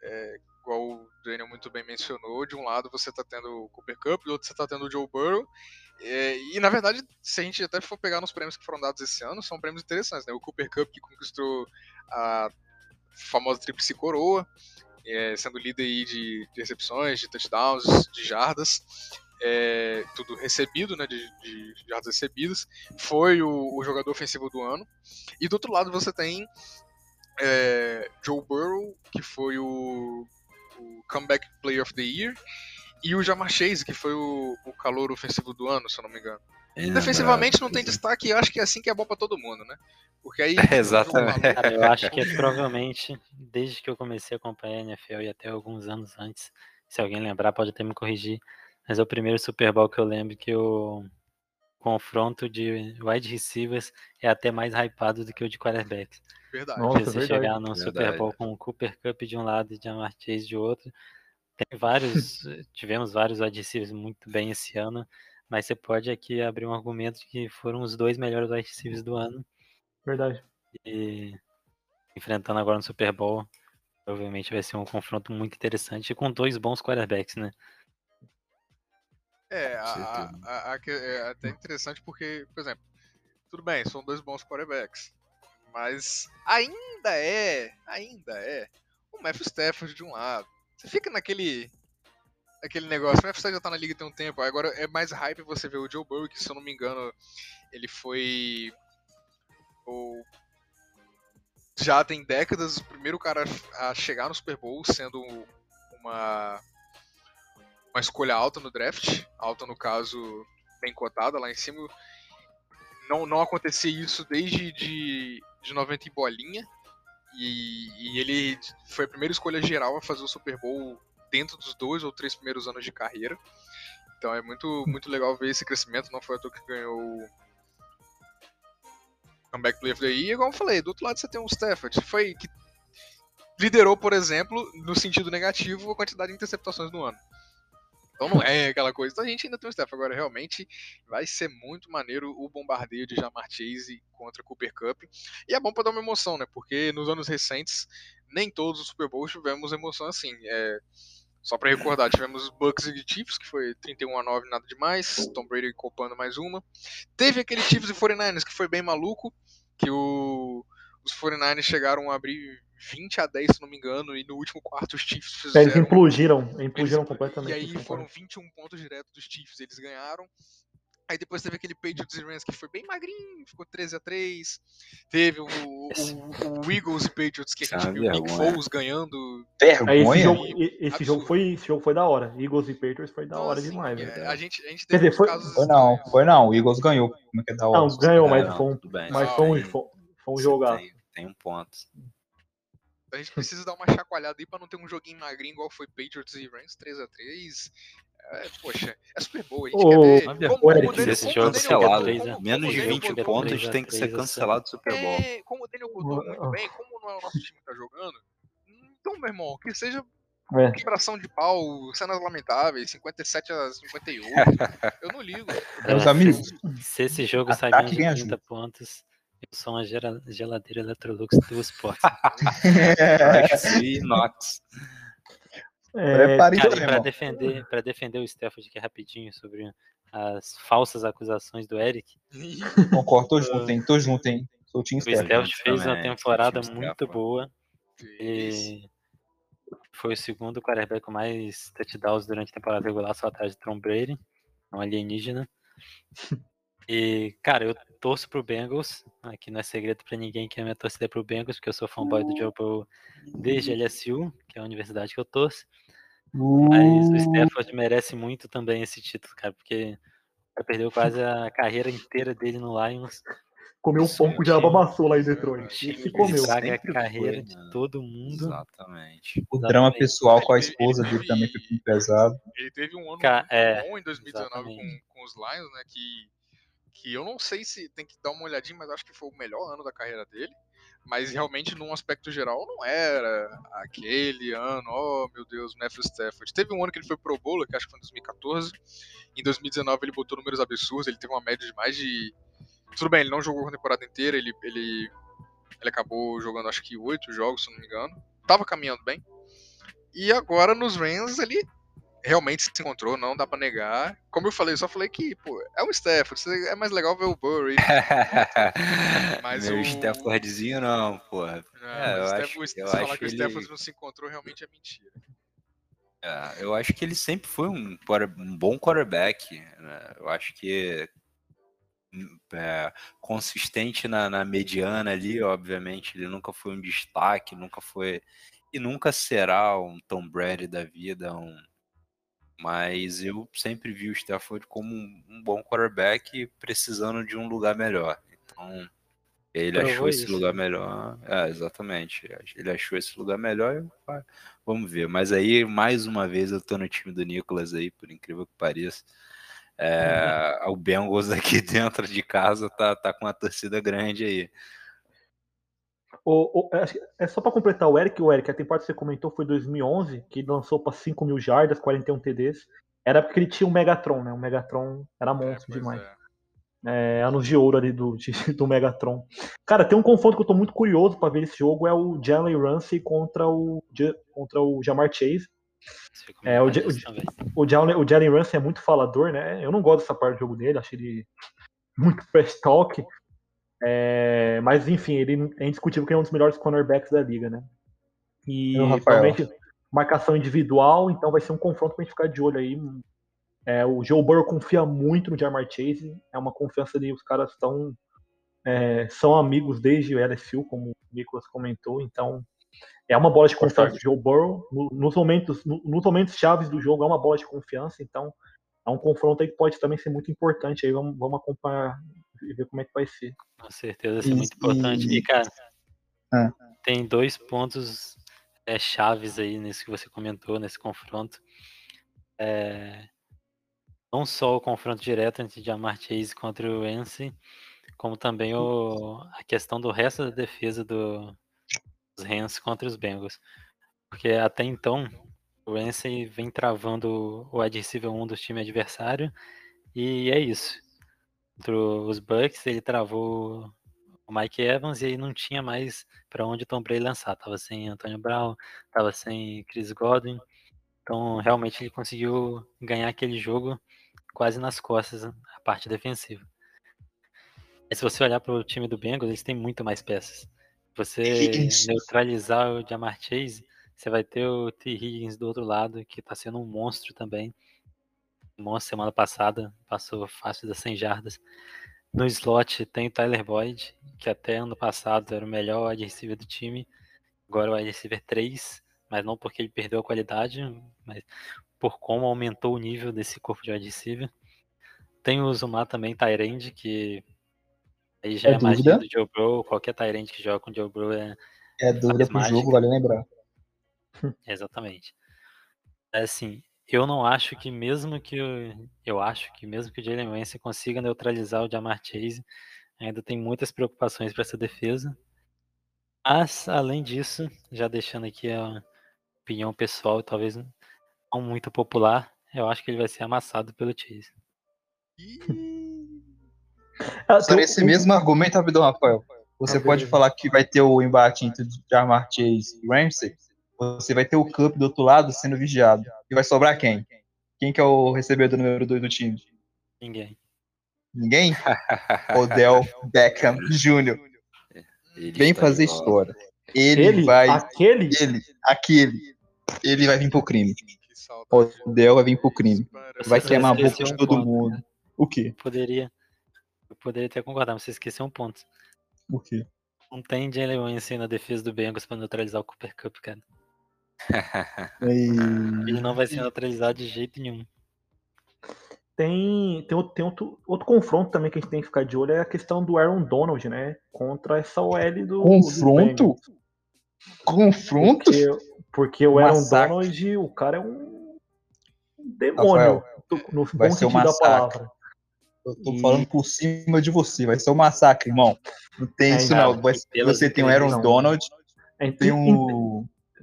é, igual o Daniel muito bem mencionou, de um lado você tá tendo o Cooper Cup, do outro você tá tendo o Joe Burrow, é, e na verdade, se a gente até for pegar nos prêmios que foram dados esse ano, são prêmios interessantes, né? O Cooper Cup que conquistou a famosa tríplice coroa, é, sendo líder aí de, de recepções, de touchdowns, de jardas, é, tudo recebido, né, de, de jardas recebidas, foi o, o jogador ofensivo do ano. E do outro lado você tem é, Joe Burrow, que foi o Comeback Player of the Year, e o Jamar Chase, que foi o, o calor ofensivo do ano, se eu não me engano. É, Defensivamente não tem destaque, e eu acho que é assim que é bom pra todo mundo, né? Porque aí. Exatamente. Cara, eu acho que é provavelmente, desde que eu comecei a acompanhar a NFL e até alguns anos antes, se alguém lembrar, pode até me corrigir, mas é o primeiro Super Bowl que eu lembro que o confronto de wide receivers é até mais hypado do que o de quarterbacks. Verdade. Nossa, Porque você verdade. chegar num Super Verdade. Bowl com o Cooper Cup de um lado e Jamar Chase de outro, tem vários, tivemos vários wide receivers muito bem esse ano, mas você pode aqui abrir um argumento de que foram os dois melhores wide receivers do ano Verdade. e enfrentando agora no Super Bowl, provavelmente vai ser um confronto muito interessante e com dois bons quarterbacks, né? É, a, a- a- é até interessante porque, por exemplo, tudo bem, são dois bons quarterbacks, mas ainda é, ainda é o Matthew Stafford de um lado. Você fica naquele aquele negócio. O Matthew Stafford já tá na liga tem um tempo. Agora é mais hype você ver o Joe Burrow, que se eu não me engano, ele foi o já tem décadas o primeiro cara a chegar no Super Bowl sendo uma uma escolha alta no draft, alta no caso bem cotada lá em cima. Não, não acontecia isso desde de, de 90 em bolinha. E, e, ele foi a primeira escolha geral a fazer o Super Bowl dentro dos dois ou três primeiros anos de carreira. Então é muito, muito legal ver esse crescimento. Não foi a toa que ganhou o Comeback Player of the Year. E igual eu falei, do outro lado você tem um Stafford, foi que liderou, por exemplo, no sentido negativo, a quantidade de interceptações no ano. Então não é aquela coisa. Então a gente ainda tem o Steph. Agora realmente vai ser muito maneiro o bombardeio de Jamar Chase contra Cooper Cup. E é bom para dar uma emoção, né? Porque nos anos recentes, nem todos os Super Bowls tivemos emoção assim. É... Só para recordar, tivemos Bucks e Chiefs, que foi 31 a 9, nada demais. Tom Brady copando mais uma. Teve aquele Chiefs e 49ers, que foi bem maluco, que o... os 49ers chegaram a abrir 20 a 10, se não me engano, e no último quarto os Chiefs fizeram. Eles implodiram, implodiram completamente. E aí foram 21 pontos direto dos Chiefs, eles ganharam. Aí depois teve aquele Patriots e Rams que foi bem magrinho, ficou 13 a 3 Teve o, o, o Eagles e Patriots que a gente viu o Nick Foles ganhando. Vergonha. Esse, jogo, esse jogo, foi, esse jogo foi da hora. Eagles e Patriots foi da hora assim, demais. É, a gente, a gente Quer dizer, foi... foi não, foi não. O Eagles ganhou. Como é que é da hora? Não, ganhou, mas, foi um, mas foi um, foi, um. Tem, tem um ponto. A gente precisa dar uma chacoalhada aí pra não ter um joguinho magrinho igual foi Patriots e Rams 3x3. É, poxa, é super boa. A gente oh, quer ver. Como, como Daniel, esse jogo cancelado. Menos de 20 Daniel pontos tem que ser cancelado do Super Bowl. É, como o Daniel botou muito bem, como não é o nosso time que tá jogando, então, meu irmão, que seja é. quebração de pau, cenas lamentáveis, 57 a 58. eu não ligo. Meus amigos. Se esse jogo sair de 30 pontos, eu sou uma geladeira Electrolux duas portas. e inox. É, para defender, para defender o Stafford aqui rapidinho sobre as falsas acusações do Eric. Concordo, tô junto, hein? Tô junto, hein? Sou o Stafford fez uma temporada muito boa. E foi o segundo quarterback com mais touchdowns durante a temporada regular, só atrás de Tom Brady, um alienígena. E, cara, eu torço pro Bengals. Aqui não é segredo para ninguém que a minha torcida é pro Bengals, porque eu sou fanboy do Joe Burrow desde LSU, que é a universidade que eu torço. Mas o Stafford merece muito também esse título, cara, porque ele perdeu quase a carreira inteira dele no Lions. Comeu um pouco de abamaçou lá em Detroit. Se comeu. Sabe a carreira foi, de todo mundo. Exatamente. O drama pessoal com a esposa dele também foi muito pesado. Ele teve um ano Ca é, bom em 2019 com, com os Lions, né? Que que eu não sei se tem que dar uma olhadinha, mas acho que foi o melhor ano da carreira dele. Mas realmente, num aspecto geral, não era aquele ano, oh meu Deus, Matthew Stafford. Teve um ano que ele foi pro Bowl, que acho que foi em 2014. Em 2019 ele botou números absurdos, ele teve uma média de mais de. Tudo bem, ele não jogou a temporada inteira, ele, ele, ele acabou jogando acho que oito jogos, se não me engano. Tava caminhando bem. E agora nos Rams ele realmente se encontrou, não dá pra negar. Como eu falei, eu só falei que, pô, é o Stafford, é mais legal ver o Burry. mas Meu o Staffordzinho não, pô. É, eu acho, se eu falar acho que o Stafford não se encontrou, realmente é mentira. É, eu acho que ele sempre foi um, um bom quarterback. Né? Eu acho que é, consistente na, na mediana ali, obviamente, ele nunca foi um destaque, nunca foi e nunca será um Tom Brady da vida, um mas eu sempre vi o Stafford como um, um bom quarterback precisando de um lugar melhor. Então, ele Provou achou isso. esse lugar melhor. É, exatamente. Ele achou esse lugar melhor e vamos ver. Mas aí, mais uma vez, eu tô no time do Nicolas aí, por incrível que pareça. É, uhum. O Bengals aqui dentro de casa tá, tá com uma torcida grande aí. O, o, é, é só para completar o Eric, o Eric, a temporada que você comentou foi 2011, que lançou para 5 mil jardas, 41 TDs. Era porque ele tinha um Megatron, né? O Megatron era monstro é, demais. É. é. anos de ouro ali do, de, do Megatron. Cara, tem um confronto que eu tô muito curioso para ver esse jogo, é o Jalen Ramsey contra o, contra o Jamar Chase. É, o, o, o, Jalen, o Jalen Ramsey é muito falador, né? Eu não gosto dessa parte do jogo dele, acho ele muito fast talk. É, mas enfim, ele é indiscutível que é um dos melhores cornerbacks da liga, né? E realmente marcação individual, então vai ser um confronto pra gente ficar de olho aí. É, o Joe Burrow confia muito no Jamar Chase, é uma confiança ali, os caras estão é, são amigos desde o LSU, como o Nicolas comentou, então é uma bola de confiança do Joe Burrow. No- Nos momentos, no- nos momentos chaves do jogo é uma bola de confiança, então é um confronto aí que pode também ser muito importante. Aí vamos, vamos acompanhar e ver como é que vai ser. Com certeza ser E- muito importante. e- E, cara, Ah. tem dois pontos é, chaves aí nisso que você comentou, nesse confronto. É, não só o confronto direto entre Jamar Chase contra o Wentz, como também o, a questão do resto da defesa do, dos Rams contra os Bengals. Porque até então, o Wentz vem travando o wide receiver 1 do time adversário, e é isso. Contra os Bucks, ele travou o Mike Evans e aí não tinha mais para onde o Tom Brady lançar. Tava sem Antonio Brown, tava sem Chris Godwin. Então, realmente ele conseguiu ganhar aquele jogo quase nas costas, a parte defensiva. Mas se você olhar para o time do Bengals, eles têm muito mais peças. Você neutralizar o Jamar Chase, você vai ter o T. Higgins do outro lado, que está sendo um monstro também. Monstro semana passada, passou fácil das 100 jardas. No slot tem o Tyler Boyd, que até ano passado era o melhor wide receiver do time. Agora o wide receiver 3, mas não porque ele perdeu a qualidade, mas por como aumentou o nível desse corpo de wide receiver. Tem o Zumar também, Tyrande, que aí já É é, magia do Joe Bro. Qualquer Tyrande que joga com o Joe Bro é É dúvida pro mágica. jogo, vale lembrar. Exatamente. É assim, eu não acho que mesmo que o- eu acho que mesmo que o Jalen Ramsey consiga neutralizar o Jamar Chase, ainda tem muitas preocupações para essa defesa. Mas além disso, já deixando aqui a opinião pessoal, e talvez não muito popular, eu acho que ele vai ser amassado pelo Chase. Ah, tem esse mesmo argumento, rapidão, Rafael. Você pode falar que vai ter o embate entre Jamar Chase e Ramsey. Você vai ter o Cup do outro lado sendo vigiado. E vai sobrar quem? Quem que é o recebedor número 2 do time? Ninguém. Ninguém? Odell Beckham Jr. Ele Vem está fazer história. Ele, Ele, vai. aquele, Ele, aquele. Ele vai vir pro crime. Odell vai vir pro crime. Vai queimar a boca de um todo ponto. mundo. O quê? Eu poderia, eu poderia até concordar, mas você esqueceu um ponto. O quê? Não tem Jalen Ramsey na defesa do Bengals para neutralizar o Cooper Cup, cara. Ele não vai ser neutralizado de jeito nenhum. tem, tem, outro, tem outro, outro confronto também que a gente tem que ficar de olho, é a questão do Aaron Donald, né? Contra essa OL do. Confronto? Bengals. Confronto? Porque, porque o Aaron Massacre. Donald, o cara é um demônio, Rafael, no vai bom ser um sentido da massacre. palavra. Eu tô E- falando por cima de você. Vai ser um massacre, irmão. Não tem É, isso, não. Vai- e você tem o Aaron entrevistas- Donald, É, tem e- o.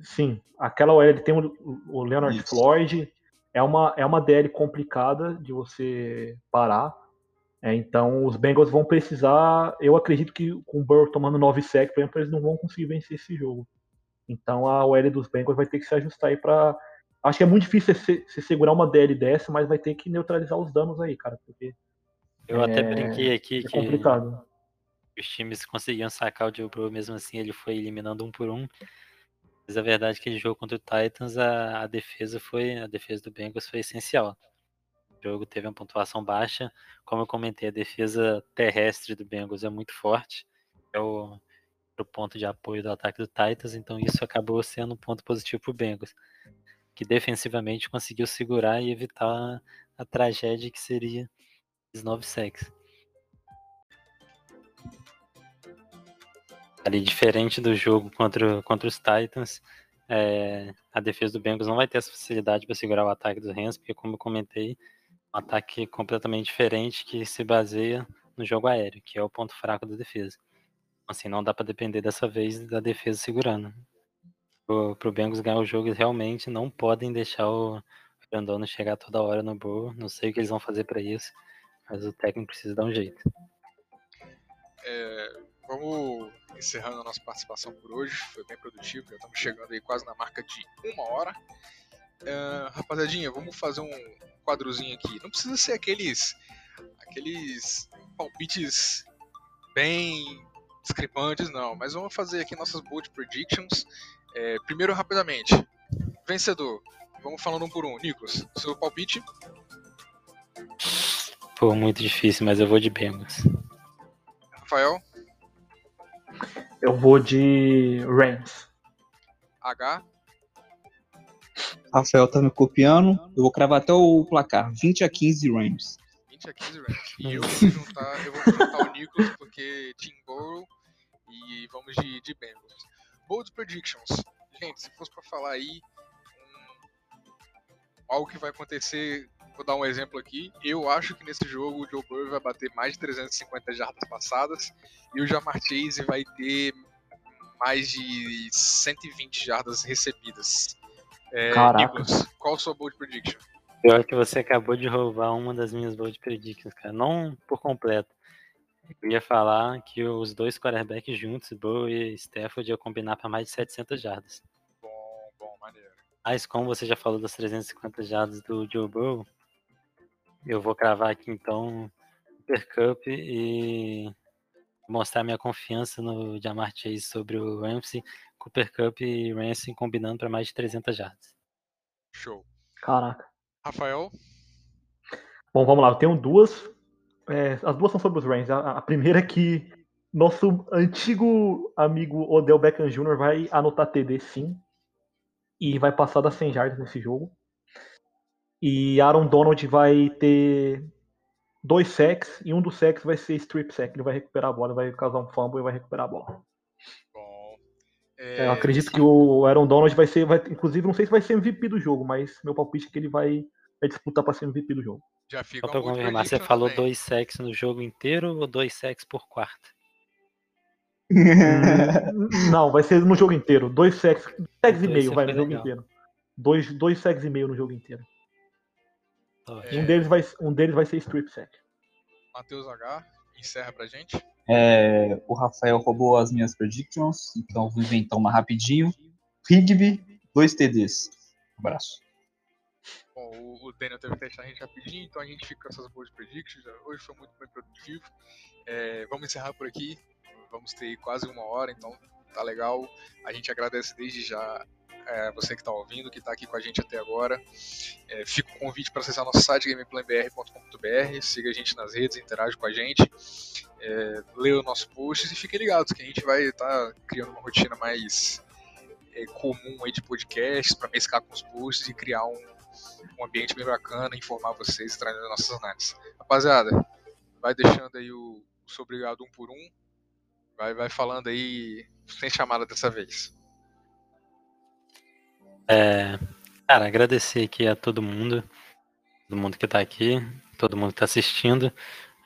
Sim, aquela OL tem o, o Leonard Isso. Floyd, é uma, é uma DL complicada de você parar. É, então os Bengals vão precisar. Eu acredito que com o Burrow tomando 9 sec, por exemplo, eles não vão conseguir vencer esse jogo. Então a OL dos Bengals vai ter que se ajustar aí pra. Acho que é muito difícil você, você segurar uma DL dessa, mas vai ter que neutralizar os danos aí, cara, porque Eu até É- brinquei aqui é que complicado. os times conseguiam sacar o Joe Burrow, mesmo assim ele foi eliminando um por um. Mas a verdade é que aquele jogo contra o Titans, a, a defesa foi. A defesa do Bengals foi essencial. O jogo teve uma pontuação baixa. Como eu comentei, a defesa terrestre do Bengals é muito forte. É o, o ponto de apoio do ataque do Titans, então isso acabou sendo um ponto positivo para o Bengals. Que defensivamente conseguiu segurar e evitar a, a tragédia que seria os 9 sacks. Ali, diferente do jogo contra, contra os Titans, é, a defesa do Bengals não vai ter essa facilidade para segurar o ataque dos Rams, porque, como eu comentei, um ataque completamente diferente que se baseia no jogo aéreo, que é o ponto fraco da defesa. Assim, não dá para depender dessa vez da defesa segurando. Para o Bengals ganhar o jogo, eles realmente não podem deixar o Grandona chegar toda hora no bowl. Não sei o que eles vão fazer para isso, mas o técnico precisa dar um jeito. É, vamos encerrando a nossa participação por hoje. Foi bem produtivo, já estamos chegando aí quase na marca de uma hora. É, rapaziadinha, vamos fazer um quadrozinho aqui. Não precisa ser aqueles aqueles palpites bem discrepantes, não. Mas vamos fazer aqui nossas bold predictions. É, primeiro, rapidamente. Vencedor. Vamos falando um por um. Nicolas, seu palpite? Pô, muito difícil, mas eu vou de Bengals. Rafael? Eu vou de Rams. H? Rafael tá me copiando. Eu vou cravar até o placar. 20 a 15 Rams. 20 a 15 Rams. E eu vou juntar, eu vou juntar o Nicolas porque Tim Burrow e vamos de, de Bengals. Bold predictions. Gente, se fosse pra falar aí um, algo que vai acontecer, vou dar um exemplo aqui. Eu acho que nesse jogo o Joe Burrow vai bater mais de 350 jardas passadas e o Jamar Chase vai ter mais de 120 jardas recebidas. É, Caraca. Nicolas, qual a sua bold prediction? Pior que você acabou de roubar uma das minhas bold predictions, cara. Não por completo. Eu ia falar que os dois quarterbacks juntos, Bow e Stafford, iam combinar para mais de 700 jardas. Bom, bom, maneiro. Mas como você já falou das 350 jardas do Joe Burrow, eu vou cravar aqui então Super Cup e mostrar minha confiança no Jamar Chase sobre o Ramsey, Cooper Cup e Ramsey combinando para mais de 300 jardas. Show. Caraca. Rafael? Bom, vamos lá. Eu tenho duas. É, as duas são sobre os Rams. A, a primeira é que nosso antigo amigo Odell Beckham Jr. vai anotar TD sim. E vai passar das 100 jardas nesse jogo. E Aaron Donald vai ter dois sacks. E um dos sacks vai ser strip sack. Ele vai recuperar a bola, vai causar um fumble e vai recuperar a bola. Bom. É, eu acredito que o Aaron Donald vai ser. Vai, inclusive, não sei se vai ser MVP do jogo, mas meu palpite é que ele vai, vai disputar para ser MVP do jogo. Já fica Só pra confirmar, você falou também. dois sacks no jogo inteiro ou dois sacks por quarto? Não, vai ser no jogo inteiro. Dois sacks, sacks e meio, vai no jogo legal. inteiro. Dois, dois sacks e meio no jogo inteiro. Top. Um, deles vai, um deles vai ser strip sack. Matheus H, encerra pra gente. É, o Rafael roubou as minhas predictions, então eu vou inventar uma rapidinho. Rigby, dois TDs. Um abraço. Bom, o, Daniel teve que testar a gente rapidinho, então a gente fica com essas boas predictions. Hoje foi muito bem produtivo. É, vamos encerrar por aqui. Vamos ter quase uma hora, então tá legal. A gente agradece desde já é, você que está ouvindo, que está aqui com a gente até agora. É, fica o convite para acessar nosso site gameplanbr.com.br, siga a gente nas redes, interage com a gente, é, leia os nossos posts e fiquem ligados que a gente vai estar criando uma rotina mais é, comum aí de podcasts para mesclar com os posts e criar um, um ambiente bem bacana, informar vocês e trazer nossas análises. Rapaziada, vai deixando aí o, o seu obrigado um por um. Vai, vai falando aí sem chamada dessa vez. É, cara, agradecer aqui a todo mundo, todo mundo que tá aqui, todo mundo que tá assistindo.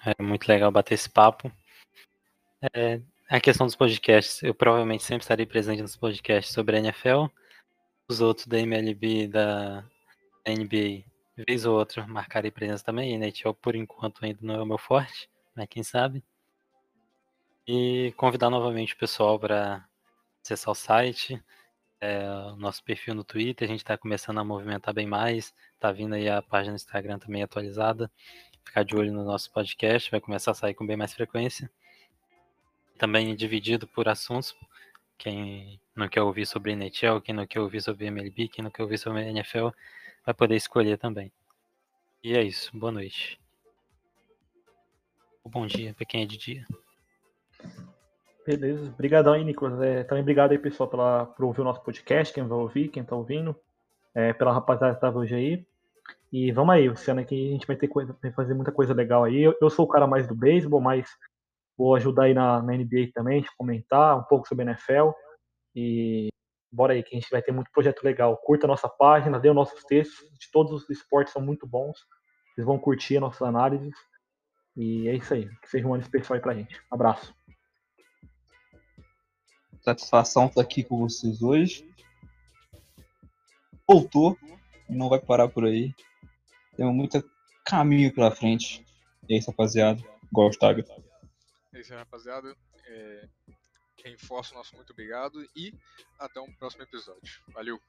É muito legal bater esse papo. É, a questão dos podcasts, eu provavelmente sempre estarei presente nos podcasts sobre a NFL. Os outros da MLB e da NBA, vez ou outra, marcarei presença também. NHL, por enquanto, ainda não é o meu forte, mas quem sabe. E convidar novamente o pessoal para acessar o site, é, nosso perfil no Twitter, a gente está começando a movimentar bem mais, tá vindo aí a página do Instagram também atualizada. Ficar de olho no nosso podcast, vai começar a sair com bem mais frequência. Também dividido por assuntos. Quem não quer ouvir sobre NHL, quem não quer ouvir sobre MLB, quem não quer ouvir sobre NFL, vai poder escolher também. E é isso. Boa noite. Bom dia para quem é de dia. Beleza. Obrigadão aí, Nicolas. É, também obrigado aí, pessoal, pela, por ouvir o nosso podcast, quem vai ouvir, quem tá ouvindo, é, pela rapaziada que tava hoje aí. E vamos aí, esse ano aqui a gente vai ter coisa, vai fazer muita coisa legal aí. Eu, eu sou o cara mais do beisebol, mas vou ajudar aí na, na NBA também, comentar um pouco sobre NFL. E bora aí, que a gente vai ter muito projeto legal. Curta a nossa página, dê os nossos textos, de todos os esportes são muito bons. Vocês vão curtir as nossas análises. E é isso aí. Que seja um ano especial aí pra gente. Abraço. Satisfação estar aqui com vocês hoje. Voltou não vai parar por aí. Temos muito caminho pela frente. E é isso, rapaziada. Gostaga. É isso aí, rapaziada. É, reforço o nosso muito obrigado e até um próximo episódio. Valeu!